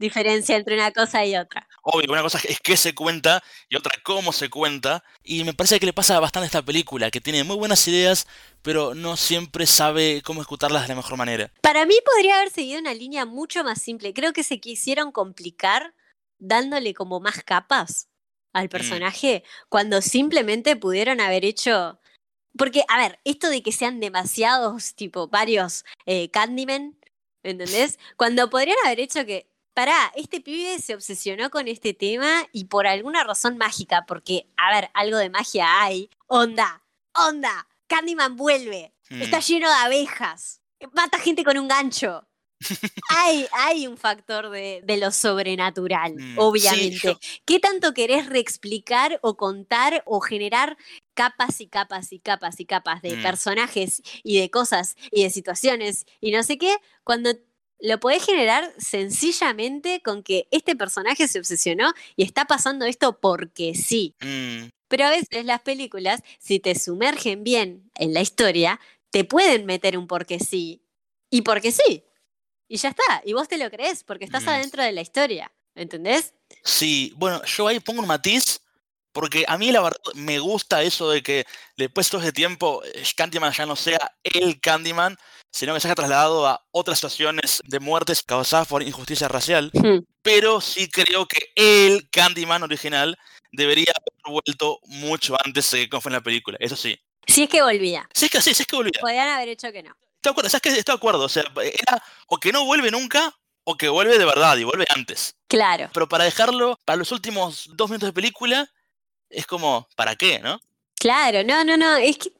diferencia entre una cosa y otra. Obvio, una cosa es qué se cuenta y otra cómo se cuenta. Y me parece que le pasa bastante a esta película, que tiene muy buenas ideas, pero no siempre sabe cómo ejecutarlas de la mejor manera. Para mí podría haber seguido una línea mucho más simple. Creo que se quisieron complicar dándole como más capas al personaje cuando simplemente pudieron haber hecho... Porque, a ver, esto de que sean demasiados, tipo, varios eh, Candyman, ¿entendés? Cuando podrían haber hecho que, pará, este pibe se obsesionó con este tema y por alguna razón mágica, porque, a ver, algo de magia hay, onda, onda, Candyman vuelve, Mm. está lleno de abejas, mata gente con un gancho. hay, hay un factor de, de lo sobrenatural, Mm, sí, obviamente. yo- ¿Qué tanto querés reexplicar o contar o generar capas y capas y capas y capas de Mm. personajes y de cosas y de situaciones y no sé qué, cuando lo podés generar sencillamente con que este personaje se obsesionó y está pasando esto porque sí. Mm, Pero a veces las películas, si te sumergen bien en la historia, te pueden meter un porque sí y porque sí. Y ya está. Y vos te lo crees porque estás Mm. adentro de la historia. ¿Entendés? Sí, bueno, yo ahí pongo un matiz, porque a mí la verdad me gusta eso de que después de todo ese tiempo eh, Candyman ya no sea el Candyman, sino que se haya trasladado a otras situaciones de muertes causadas por injusticia racial. Hmm. Pero sí creo que el Candyman original debería haber vuelto mucho antes de cómo fue en la película, eso sí. Si es que volvía. Si es que sí, si es que volvía. Podrían haber hecho que no. Estoy de acuerdo. Estoy de acuerdo, o sea, era o que no vuelve nunca o que vuelve de verdad y vuelve antes. Claro. Pero para dejarlo para los últimos dos minutos de película, es como, ¿para qué, no? Claro, no, no, no, es que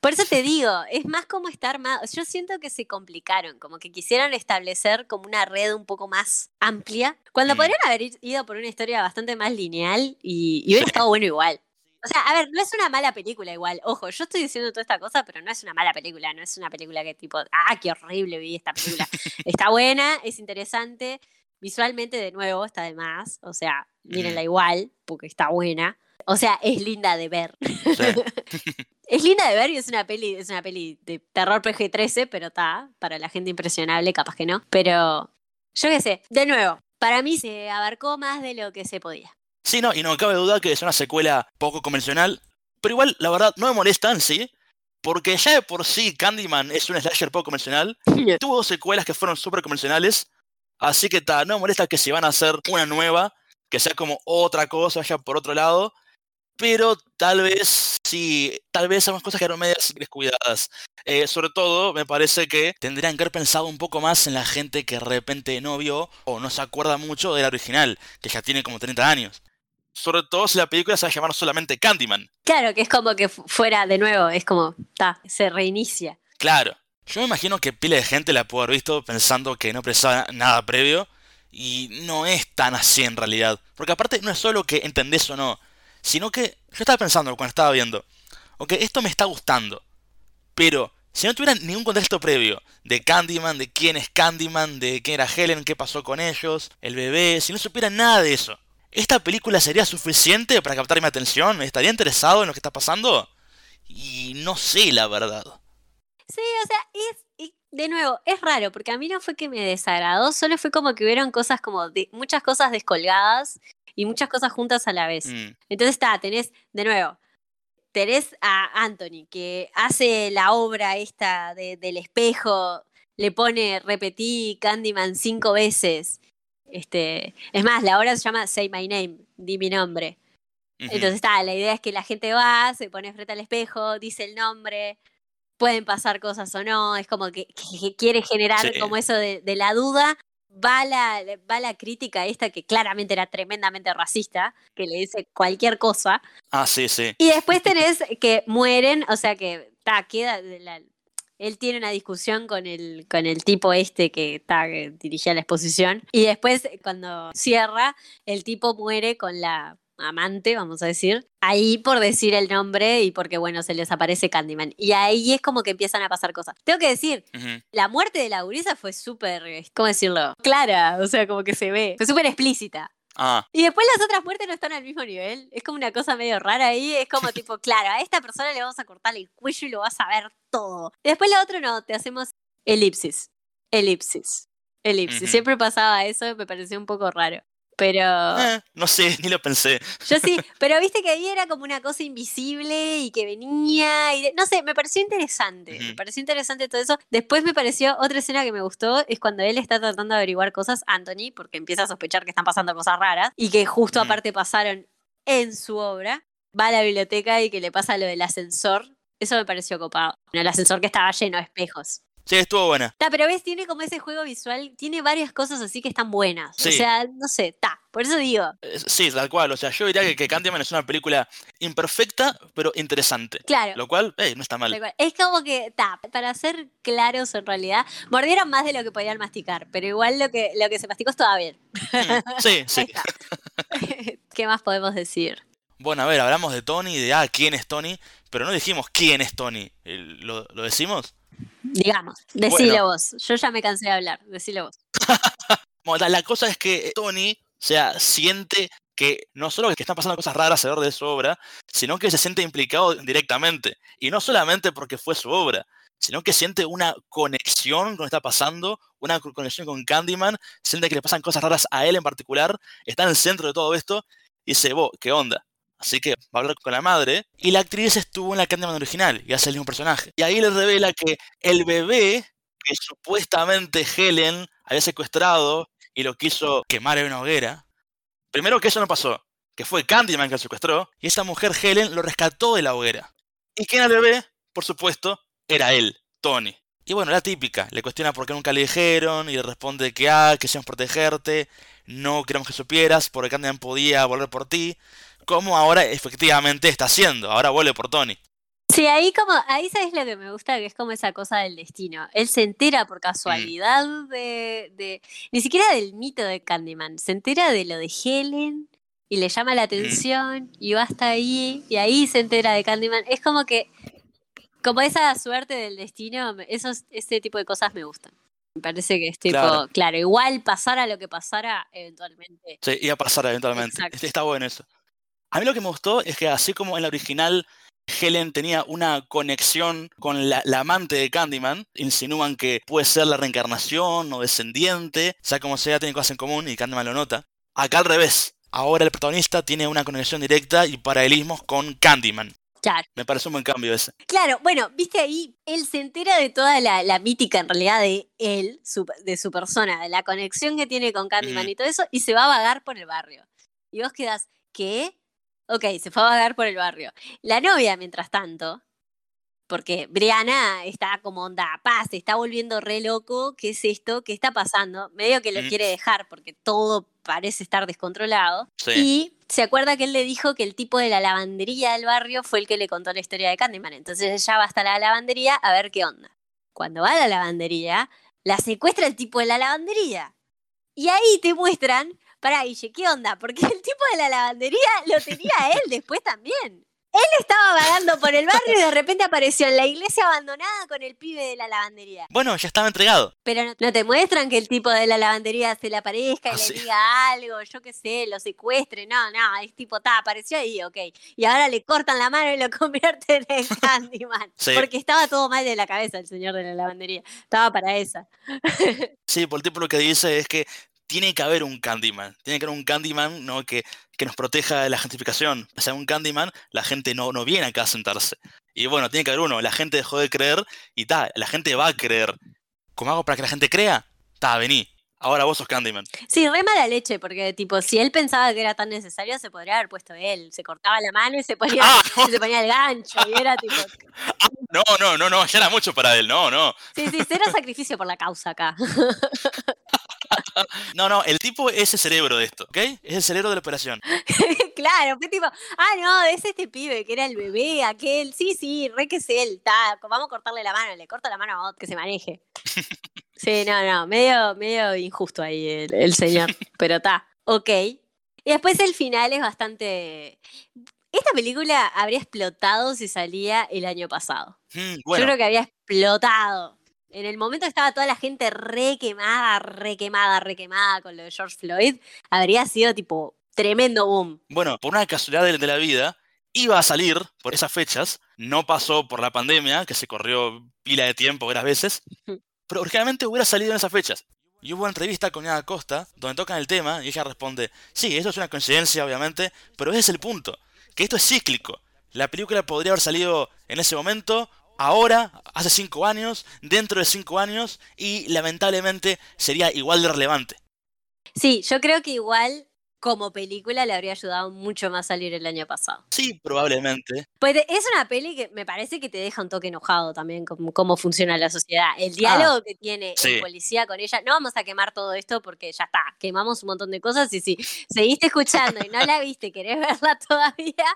por eso te digo, es más como estar más, yo siento que se complicaron, como que quisieron establecer como una red un poco más amplia, cuando Mm. podrían haber ido por una historia bastante más lineal y, y hubiera estado bueno igual. O sea, a ver, no es una mala película igual, ojo, yo estoy diciendo toda esta cosa, pero no es una mala película, no es una película que tipo, ah, qué horrible vi esta película. Está buena, es interesante, visualmente de nuevo está de más, o sea, mírenla igual, porque está buena. O sea, es linda de ver. Sí. Es linda de ver y es una peli, es una peli de terror PG-13, pero está, para la gente impresionable, capaz que no. Pero yo qué sé, de nuevo, para mí se abarcó más de lo que se podía. Sí, no, y no cabe duda que es una secuela poco convencional, pero igual, la verdad, no me molesta en sí, porque ya de por sí Candyman es un slasher poco convencional, tuvo dos secuelas que fueron súper convencionales, así que ta, no me molesta que si van a hacer una nueva, que sea como otra cosa, vaya por otro lado, pero tal vez sí, tal vez algunas cosas quedaron medias descuidadas. Eh, sobre todo, me parece que tendrían que haber pensado un poco más en la gente que de repente no vio o no se acuerda mucho de la original, que ya tiene como 30 años. Sobre todo si la película se va a llamar solamente Candyman. Claro, que es como que fu- fuera de nuevo, es como, está, se reinicia. Claro. Yo me imagino que pila de gente la puede haber visto pensando que no pensaba nada previo. Y no es tan así en realidad. Porque aparte no es solo que entendés o no. Sino que yo estaba pensando cuando estaba viendo. Ok, esto me está gustando. Pero si no tuviera ningún contexto previo de Candyman, de quién es Candyman, de quién era Helen, qué pasó con ellos, el bebé, si no supiera nada de eso, ¿esta película sería suficiente para captar mi atención? ¿Me estaría interesado en lo que está pasando? Y no sé la verdad. Sí, o sea, es, de nuevo, es raro, porque a mí no fue que me desagradó, solo fue como que hubieron cosas como, muchas cosas descolgadas y muchas cosas juntas a la vez. Mm, Entonces está, tenés, de nuevo, tenés a Anthony que hace la obra esta de- del espejo, le pone repetí Candyman cinco veces. Este, es más, la obra se llama Say My Name, di mi nombre. Entonces está, la idea es que la gente va, se pone frente al espejo, dice el nombre, pueden pasar cosas o no, es como que, que- que quiere generar Sí. como eso de, de la duda. Va la, va la crítica esta que claramente era tremendamente racista, que le dice cualquier cosa. Ah, sí, sí. Y después tenés que mueren, o sea que ta, queda. la- él tiene una discusión con el, con el tipo este que, que dirigía la exposición. Y después, cuando cierra, el tipo muere con la amante, vamos a decir, ahí por decir el nombre y porque, bueno, se les aparece Candyman. Y ahí es como que empiezan a pasar cosas. Tengo que decir, la muerte de la gurisa fue súper, ¿cómo decirlo? Clara, o sea, como que se ve. Fue súper explícita. Ah, Y después las otras muertes no están al mismo nivel. Es como una cosa medio rara ahí. Es como tipo, claro, a esta persona le vamos a cortar el cuello y lo vas a ver todo. Y después la otra no, te hacemos elipsis. Elipsis. Elipsis. Siempre pasaba eso, me pareció un poco raro. Pero eh, no sé, ni lo pensé. yo sí, pero viste que ahí era como una cosa invisible y que venía y de- no sé, me pareció interesante, me pareció interesante todo eso. Después me pareció otra escena que me gustó es cuando él está tratando de averiguar cosas, Anthony, porque empieza a sospechar que están pasando cosas raras y que justo aparte pasaron en su obra, va a la biblioteca y que le pasa lo del ascensor. Eso me pareció copado. Bueno, el ascensor que estaba lleno de espejos. Sí, estuvo buena. Ta, pero ves, tiene como ese juego visual, tiene varias cosas así que están buenas. O Sí. sea, no sé, ta. Por eso digo, Sí, tal cual. O sea, yo diría que, que Candyman es una película imperfecta, pero interesante. claro. Lo cual, eh, no está mal. Es como que, ta, para ser claros en realidad, mordieron más de lo que podían masticar, pero igual lo que, lo que se masticó estaba bien. Mm, Sí, sí. ¿Qué más podemos decir? Bueno, a ver, hablamos de Tony, de, ah, ¿quién es Tony? Pero no dijimos quién es Tony. ¿Lo, lo decimos? Digamos, decilo Bueno. vos. Yo ya me cansé de hablar, decilo vos. Bueno, la, cosa es que Tony, o sea, siente que no solo que están pasando cosas raras alrededor de su obra, sino que se siente implicado directamente. Y no solamente porque fue su obra, sino que siente una conexión con lo que está pasando, una co- conexión con Candyman, siente que le pasan cosas raras a él en particular, está en el centro de todo esto, y dice, vos, ¿qué onda? Así que va a hablar con la madre, y la actriz estuvo en la Candyman original, y hace el mismo personaje. Y ahí le revela que el bebé que supuestamente Helen había secuestrado y lo quiso quemar en una hoguera. Primero que eso no pasó, que fue Candyman que lo secuestró, y esa mujer Helen lo rescató de la hoguera. ¿Y quién era el bebé? Por supuesto, era él, Tony. Y bueno, la típica, le cuestiona por qué nunca le dijeron y le responde que, ah, queríamos protegerte, no queríamos que supieras, porque Candyman podía volver por ti, como ahora efectivamente está haciendo, ahora vuelve por Tony. Sí, ahí como, ahí sabes lo que me gusta, que es como esa cosa del destino. Él se entera por casualidad de, de, ni siquiera del mito de Candyman, se entera de lo de Helen y le llama la atención y va hasta ahí y ahí se entera de Candyman. Es como que, como esa suerte del destino, esos, ese tipo de cosas me gustan. Me parece que es tipo, Claro. claro, igual pasara lo que pasara, eventualmente. Sí, iba a pasar eventualmente. Exacto. Está bueno eso. A mí lo que me gustó es que así como en la original Helen tenía una conexión con la, la amante de Candyman, insinúan que puede ser la reencarnación o descendiente, sea como sea, tienen cosas en común y Candyman lo nota. Acá al revés. Ahora el protagonista tiene una conexión directa y paralelismos con Candyman. Claro. Me parece un buen cambio ese. Claro, bueno, viste ahí, él se entera de toda la, la mítica en realidad de él, su- de su persona, de la conexión que tiene con Candyman Ujú. y todo eso, y se va a vagar por el barrio. Y vos quedás, ¿qué? Ok, se fue a vagar por el barrio. La novia, mientras tanto, porque Brianna está como onda, paz, se está volviendo re loco, ¿qué es esto? ¿Qué está pasando? Medio que lo Mm. quiere dejar porque todo parece estar descontrolado. Sí. Y se acuerda que él le dijo que el tipo de la lavandería del barrio fue el que le contó la historia de Candyman. Entonces ella va hasta la lavandería a ver qué onda. Cuando va a la lavandería, la secuestra el tipo de la lavandería. Y ahí te muestran, pará, Guille, ¿qué onda? Porque el tipo de la lavandería lo tenía él después también. Él estaba vagando por el barrio y de repente apareció en la iglesia abandonada con el pibe de la lavandería. Bueno, ya estaba entregado. Pero no, no te muestran que el tipo de la lavandería se le aparezca y Ah, le sí. diga algo, yo qué sé, lo secuestre. No, no, es tipo, ta, apareció ahí, ok. Y ahora le cortan la mano y lo convierten en Candyman. Sí. Porque estaba todo mal de la cabeza el señor de la lavandería. Estaba para esa. Sí, por el tipo lo que dice es que tiene que haber un Candyman. Tiene que haber un Candyman ¿no? que, que nos proteja de la gentrificación. O sea, un Candyman, la gente no, no viene acá a sentarse. Y bueno, tiene que haber uno. La gente dejó de creer y ta, la gente va a creer. ¿Cómo hago para que la gente crea? Ta, vení. Ahora vos sos Candyman. Sí, re mala leche, porque tipo, si él pensaba que era tan necesario, se podría haber puesto él. Se cortaba la mano y se ponía, Ah, se ponía el gancho. Y era tipo, no, no, no, no, ya era mucho para él. No, no. sí, sí, cero sacrificio por la causa acá. No, no, el tipo es el cerebro de esto, ¿ok? Es el cerebro de la operación. claro, fue tipo, ah, no, es este pibe que era el bebé, aquel. Sí, sí, re que es él, está. Vamos a cortarle la mano, le corta la mano a otro que se maneje. Sí, no, no, medio, medio injusto ahí el, el señor, pero está, ok. Y después el final es bastante... Esta película habría explotado si salía el año pasado. Mm, Yo creo que había explotado. En el momento estaba toda la gente re quemada, re quemada, re quemada con lo de George Floyd, habría sido tipo tremendo boom. Bueno, por una casualidad de, de la vida, iba a salir por esas fechas, no pasó por la pandemia, que se corrió pila de tiempo varias veces, pero originalmente hubiera salido en esas fechas. Y hubo una entrevista con Ana Costa donde tocan el tema y ella responde, sí, eso es una coincidencia obviamente, pero ese es el punto, que esto es cíclico. La película podría haber salido en ese momento, ahora, hace cinco años, dentro de cinco años, y lamentablemente sería igual de relevante. Sí, yo creo que igual como película le habría ayudado mucho más salir el año pasado. Sí, probablemente. Pues es una peli que me parece que te deja un toque enojado también con cómo funciona la sociedad. El diálogo que tiene sí. el policía con ella, no vamos a quemar todo esto porque ya está, quemamos un montón de cosas y si seguiste escuchando y no la viste, querés verla todavía,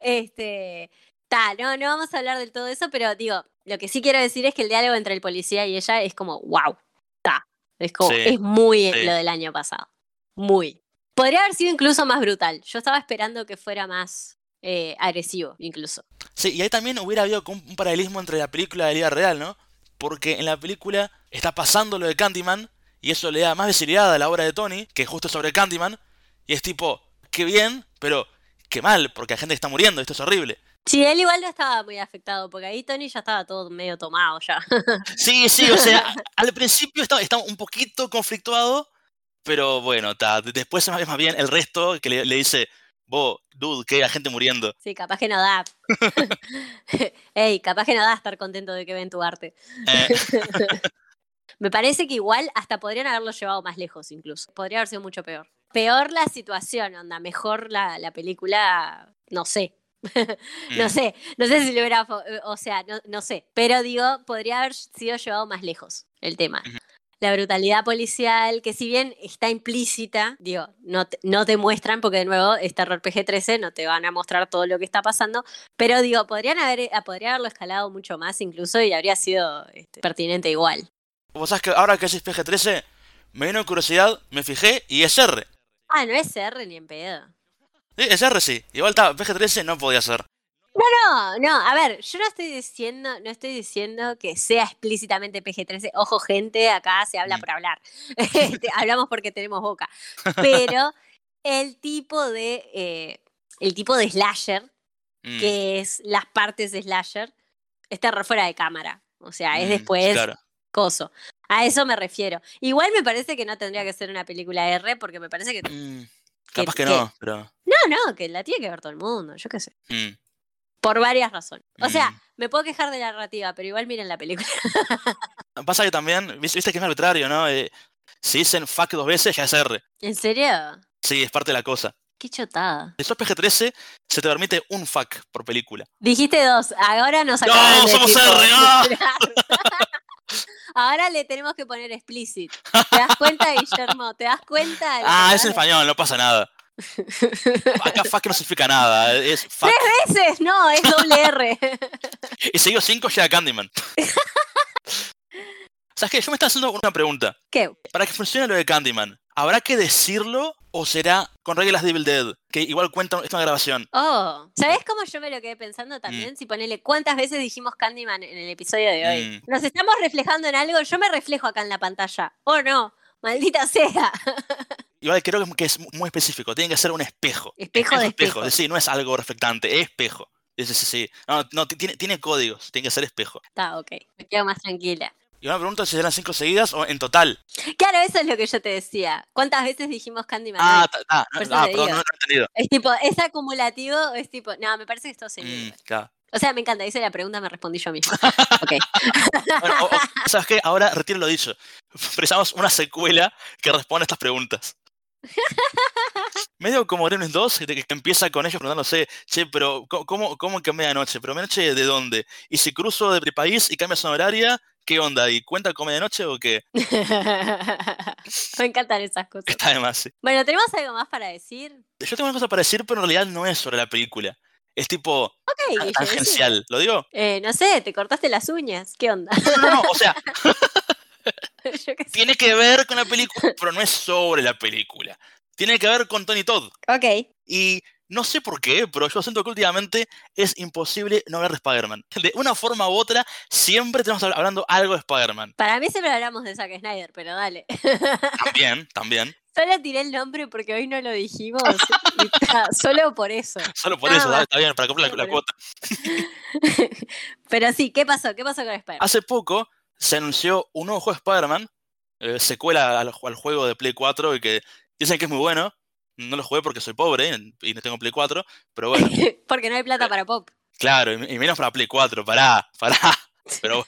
este, ta, no, no vamos a hablar del todo eso, pero digo, lo que sí quiero decir es que el diálogo entre el policía y ella es como, wow, ta, es como, Sí, es muy sí. lo del año pasado, muy. Podría haber sido incluso más brutal. Yo estaba esperando que fuera más eh, agresivo, incluso. Sí, y ahí también hubiera habido un paralelismo entre la película y la vida real, ¿no? Porque en la película está pasando lo de Candyman y eso le da más visibilidad a la obra de Tony, que es justo sobre Candyman, y es tipo, qué bien, pero qué mal, porque hay gente que está muriendo, esto es horrible. Sí, él igual no estaba muy afectado, porque ahí Tony ya estaba todo medio tomado ya. Sí, sí, o sea, al principio está un poquito conflictuado, pero bueno, ta, después es más, más bien el resto que le, le dice, vos, dude, que hay gente muriendo. Sí, capaz que no da. Ey, capaz que no da estar contento de que ven tu arte. Eh, Me parece que igual hasta podrían haberlo llevado más lejos incluso. Podría haber sido mucho peor. Peor la situación, onda, mejor la, la película, no sé. no mm, sé, no sé si lo hubiera, eh, o sea, no, no sé, pero digo, podría haber sido llevado más lejos el tema. La brutalidad policial, que si bien está implícita, digo, no te, no te muestran, porque de nuevo es terror PG-13, no te van a mostrar todo lo que está pasando, pero digo, podrían haber, eh, podría haberlo escalado mucho más incluso y habría sido este, pertinente igual. Vos sabés que ahora que es PG-13, me vino curiosidad, me fijé y es R. Ah, no es R ni en pedo. Sí, es R sí. Igual está, PG-13 no podía ser. No, no, a ver, yo no estoy diciendo, no estoy diciendo que sea explícitamente PG-13. Ojo, gente, acá se habla Mm. por hablar. Este, hablamos porque tenemos boca. Pero el tipo de, eh, el tipo de slasher, Mm, que es las partes de slasher, es terror fuera de cámara. O sea, es mm, después Claro. coso. A eso me refiero. Igual me parece que no tendría que ser una película R, porque me parece que. Mm, capaz que, que- no, pero. No, no, que la tiene que ver todo el mundo, yo qué sé. mm, Por varias razones. O sea, mm. me puedo quejar de la narrativa, pero igual miren la película. Pasa que también, viste que es arbitrario, ¿no? Eh, si dicen fuck dos veces, ya es R. ¿En serio? Sí, es parte de la cosa. Qué chotada. Si sos PG-13, se te permite un fuck por película. Dijiste dos, ahora nos ¡No, acaban de somos R! dos. ¡Ah! Ahora le tenemos que poner explicit. ¿Te das cuenta, Guillermo? ¿Te das cuenta? Ah, es en español, no pasa nada. Acá fuck no significa nada. Es fuck. de- veces? No, es doble R. Y seguido 5 llega Candyman. ¿Sabes qué? Yo me estaba haciendo una pregunta. ¿Qué? Para que funcione lo de Candyman, ¿habrá que decirlo o será con reglas de Evil Dead? Que igual cuenta esta grabación. Oh, ¿sabés cómo yo me lo quedé pensando también? Si ponele cuántas veces dijimos Candyman en el episodio de hoy. Mm. Nos estamos reflejando en algo, yo me reflejo acá en la pantalla. Oh no, maldita sea. Igual creo que es- muy específico. Tiene que ser un espejo. Espejo Es de espejo. espejo. Es decir, no es algo reflectante, es espejo. Sí, sí, sí, sí. No, no, ti- tiene, tiene códigos. Tiene que ser espejo. Está, ok. Me quedo más tranquila. Y una pregunta si serán cinco seguidas o en total. Claro, eso es lo que yo te decía. ¿Cuántas veces dijimos Candyman? Ah, ah, te perdón, digo. no, no he entendido. Es tipo, ¿es acumulativo o es tipo.? No, me parece que esto se Mm, claro. O sea, me encanta. Hice la pregunta, me respondí yo misma. ok. Bueno, o- o- ¿Sabes qué? Ahora retiro lo dicho. Precisamos una secuela que responda a estas preguntas. Medio como Gremlins 2, que, empieza con ellos preguntándose, che, pero ¿cómo- ¿cómo, que medianoche? ¿Pero medianoche de dónde? Y si cruzo de país y cambio zona horaria, ¿qué onda? ¿Y cuenta con medianoche o qué? me encantan esas cosas. Está de más, sí. Bueno, ¿tenemos algo más para decir? Yo tengo una cosa para decir, pero en realidad no es sobre la película. Es tipo Ok, Guille, decime. tangencial. ¿Lo digo? Eh, no sé, te cortaste las uñas. ¿Qué onda? No, no, no. O sea, tiene que ver con la película, pero no es sobre la película. Tiene que ver con Tony Todd. Ok. Y No sé por qué, pero yo siento que últimamente es imposible no hablar de Spider-Man. De una forma u otra, siempre tenemos hablando algo de Spider-Man. Para mí siempre hablamos de Zack Snyder, pero dale. También, también. Solo tiré el nombre porque hoy no lo dijimos. solo por eso. Solo por eso, está bien, para cumplir la, cuota. Pero sí, ¿qué pasó? ¿Qué pasó con Spider-Man? Hace poco se anunció un nuevo juego de Spider-Man, eh, secuela al, juego de Play 4 y que dicen que es muy bueno. No lo jugué porque soy pobre y no tengo Play 4, pero bueno. porque no hay plata para Pop. Claro, y menos para Play 4, pará, pará. Pero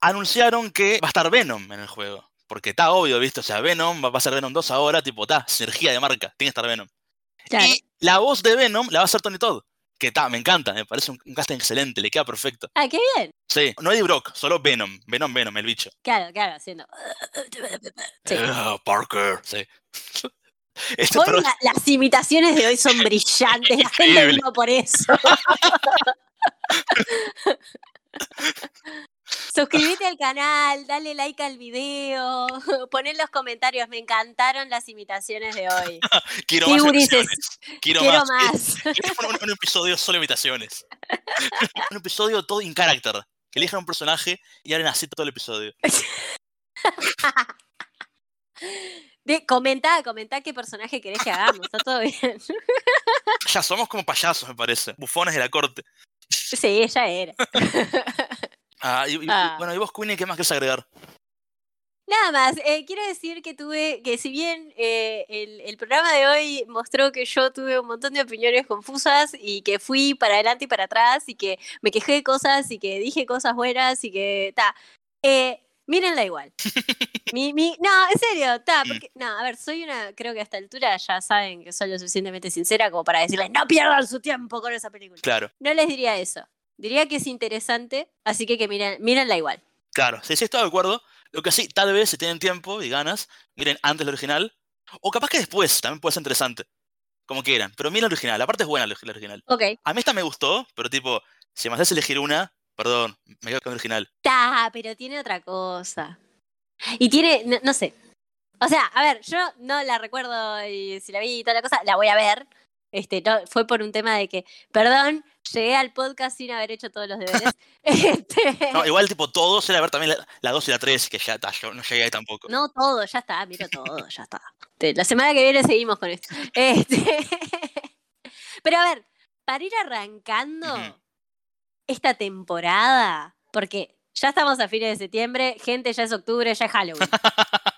anunciaron que va a estar Venom en el juego. Porque está obvio, ¿viste? O sea, Venom va a ser Venom 2 ahora, tipo, está, sinergia de marca, tiene que estar Venom. Y la voz de Venom la va a hacer Tony Todd. Que está, me encanta, me parece un, casting excelente, le queda perfecto. Ah, qué bien. Sí, no Eddie Brock, solo Venom. Venom, Venom, el bicho. Claro, claro, haciendo. Sí. Ah, Parker, sí. Este las imitaciones de hoy son brillantes, la gente vino por eso. Suscríbete al canal, dale like al video, pon en los comentarios, me encantaron las imitaciones de hoy. quiero más Quiero, más. un, episodio solo imitaciones. un episodio todo in character. Que elijan un personaje y hablen así todo el episodio. De, comenta, comenta qué personaje querés que hagamos, está todo bien. ya somos como payasos, me parece. Bufones de la corte. Sí, ya era. Ah, y, ah. Bueno, y vos, Queenie, ¿qué más querés agregar? Nada más, eh, quiero decir que tuve, que si bien eh, el, programa de hoy mostró que yo tuve un montón de opiniones confusas y que fui para adelante y para atrás y que me quejé de cosas y que dije cosas buenas y que, ta, eh, mírenla igual. mi, mi, no, en serio, ta, mm. porque, no, a ver, soy una, creo que a esta altura ya saben que soy lo suficientemente sincera como para decirles, no pierdan su tiempo con esa película. Claro. No les diría eso. Diría que es interesante, así que, que miren, mírenla igual. Claro, sí, sí, estoy de acuerdo. Lo que sí, tal vez si tienen tiempo y ganas, miren antes la original. O capaz que después también puede ser interesante. Como quieran. Pero miren la original. La parte es buena la original. Ok. A mí esta me gustó, pero tipo, si me haces elegir una, perdón, me quedo con la original. Ta, pero tiene otra cosa. Y tiene, no, sé. O sea, a ver, yo no la recuerdo y si la vi y toda la cosa, la voy a ver. Este, no, fue por un tema de que, perdón, llegué al podcast sin haber hecho todos los deberes. Este no, igual tipo todos era ver también la, 2 y la 3, que ya está, yo no llegué ahí tampoco. No, todo, ya está, miro todo, ya está. La semana que viene seguimos con esto. Este... Pero a ver, para ir arrancando esta temporada, porque ya estamos a fines de septiembre, gente, ya es octubre, ya es Halloween.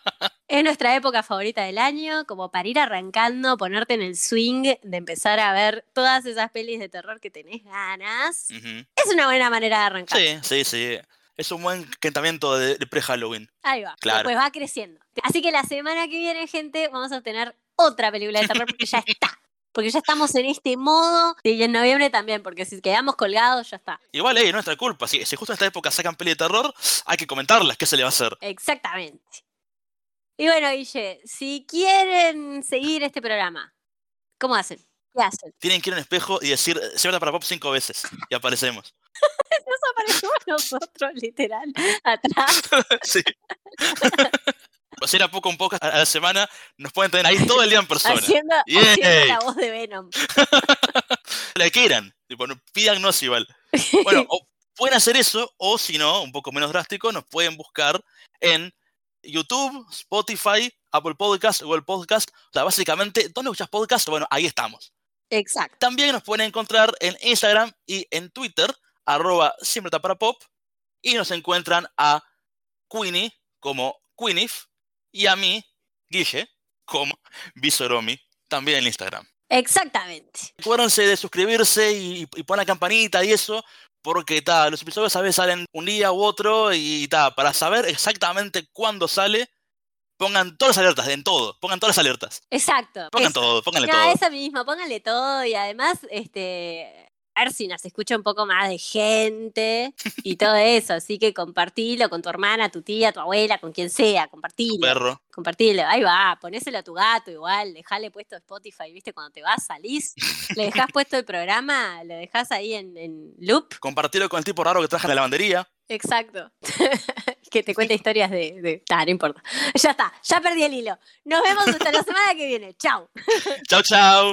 Es nuestra época favorita del año, como para ir arrancando, ponerte en el swing de empezar a ver todas esas pelis de terror que tenés ganas. Es una buena manera de arrancar. Sí, sí, sí. Es un buen calentamiento de, pre-Halloween. Ahí va. Claro. Pues va creciendo. Así que la semana que viene, gente, vamos a tener otra película de terror porque ya está. Porque ya estamos en este modo. Y en noviembre también, porque si quedamos colgados, ya está. Igual, es nuestra culpa. Si, si justo en esta época sacan peli de terror, hay que comentarlas. ¿Qué se le va a hacer? Exactamente. Y bueno, Guille, si quieren seguir este programa, ¿cómo hacen? ¿Qué hacen? Tienen que ir a un espejo y decir, se para pop cinco veces y aparecemos. Nos aparecemos nosotros, literal, atrás. sí. Era poco un poco a la semana, nos pueden tener ahí todo el día en persona. Haciendo, haciendo la voz de Venom. la quieran, tipo, pídanos igual. Bueno, pueden hacer eso, o si no, un poco menos drástico, nos pueden buscar en YouTube, Spotify, Apple Podcast, Google Podcast. O sea, básicamente, ¿dónde escuchas podcast? Bueno, ahí estamos. Exacto. También nos pueden encontrar en Instagram y en Twitter, arroba siempre para pop. Y nos encuentran a Queenie como Queenif y a mí, Guille, como Visoromi, también en Instagram. Exactamente. Acuérdense de suscribirse y, y poner la campanita y eso, porque ta, los episodios a veces salen un día u otro y ta, para saber exactamente cuándo sale, pongan todas las alertas, en todo, pongan todas las alertas. Exacto. Pongan todo, pónganle todo. Eso mismo, pónganle todo y además, este, ver si nos escucha un poco más de gente y todo eso. Así que compartilo con tu hermana, tu tía, tu abuela, con quien sea, compartilo. perro. Compartilo, ahí va, ponéselo a tu gato igual, dejale puesto Spotify, viste, cuando te vas, salís, le dejás puesto el programa, lo dejás ahí en, loop. Compartilo con el tipo raro que traje la lavandería. Exacto. que te cuente historias de, de... no importa. Ya está, ya perdí el hilo. Nos vemos hasta la semana que viene. Chau. Chau, chau.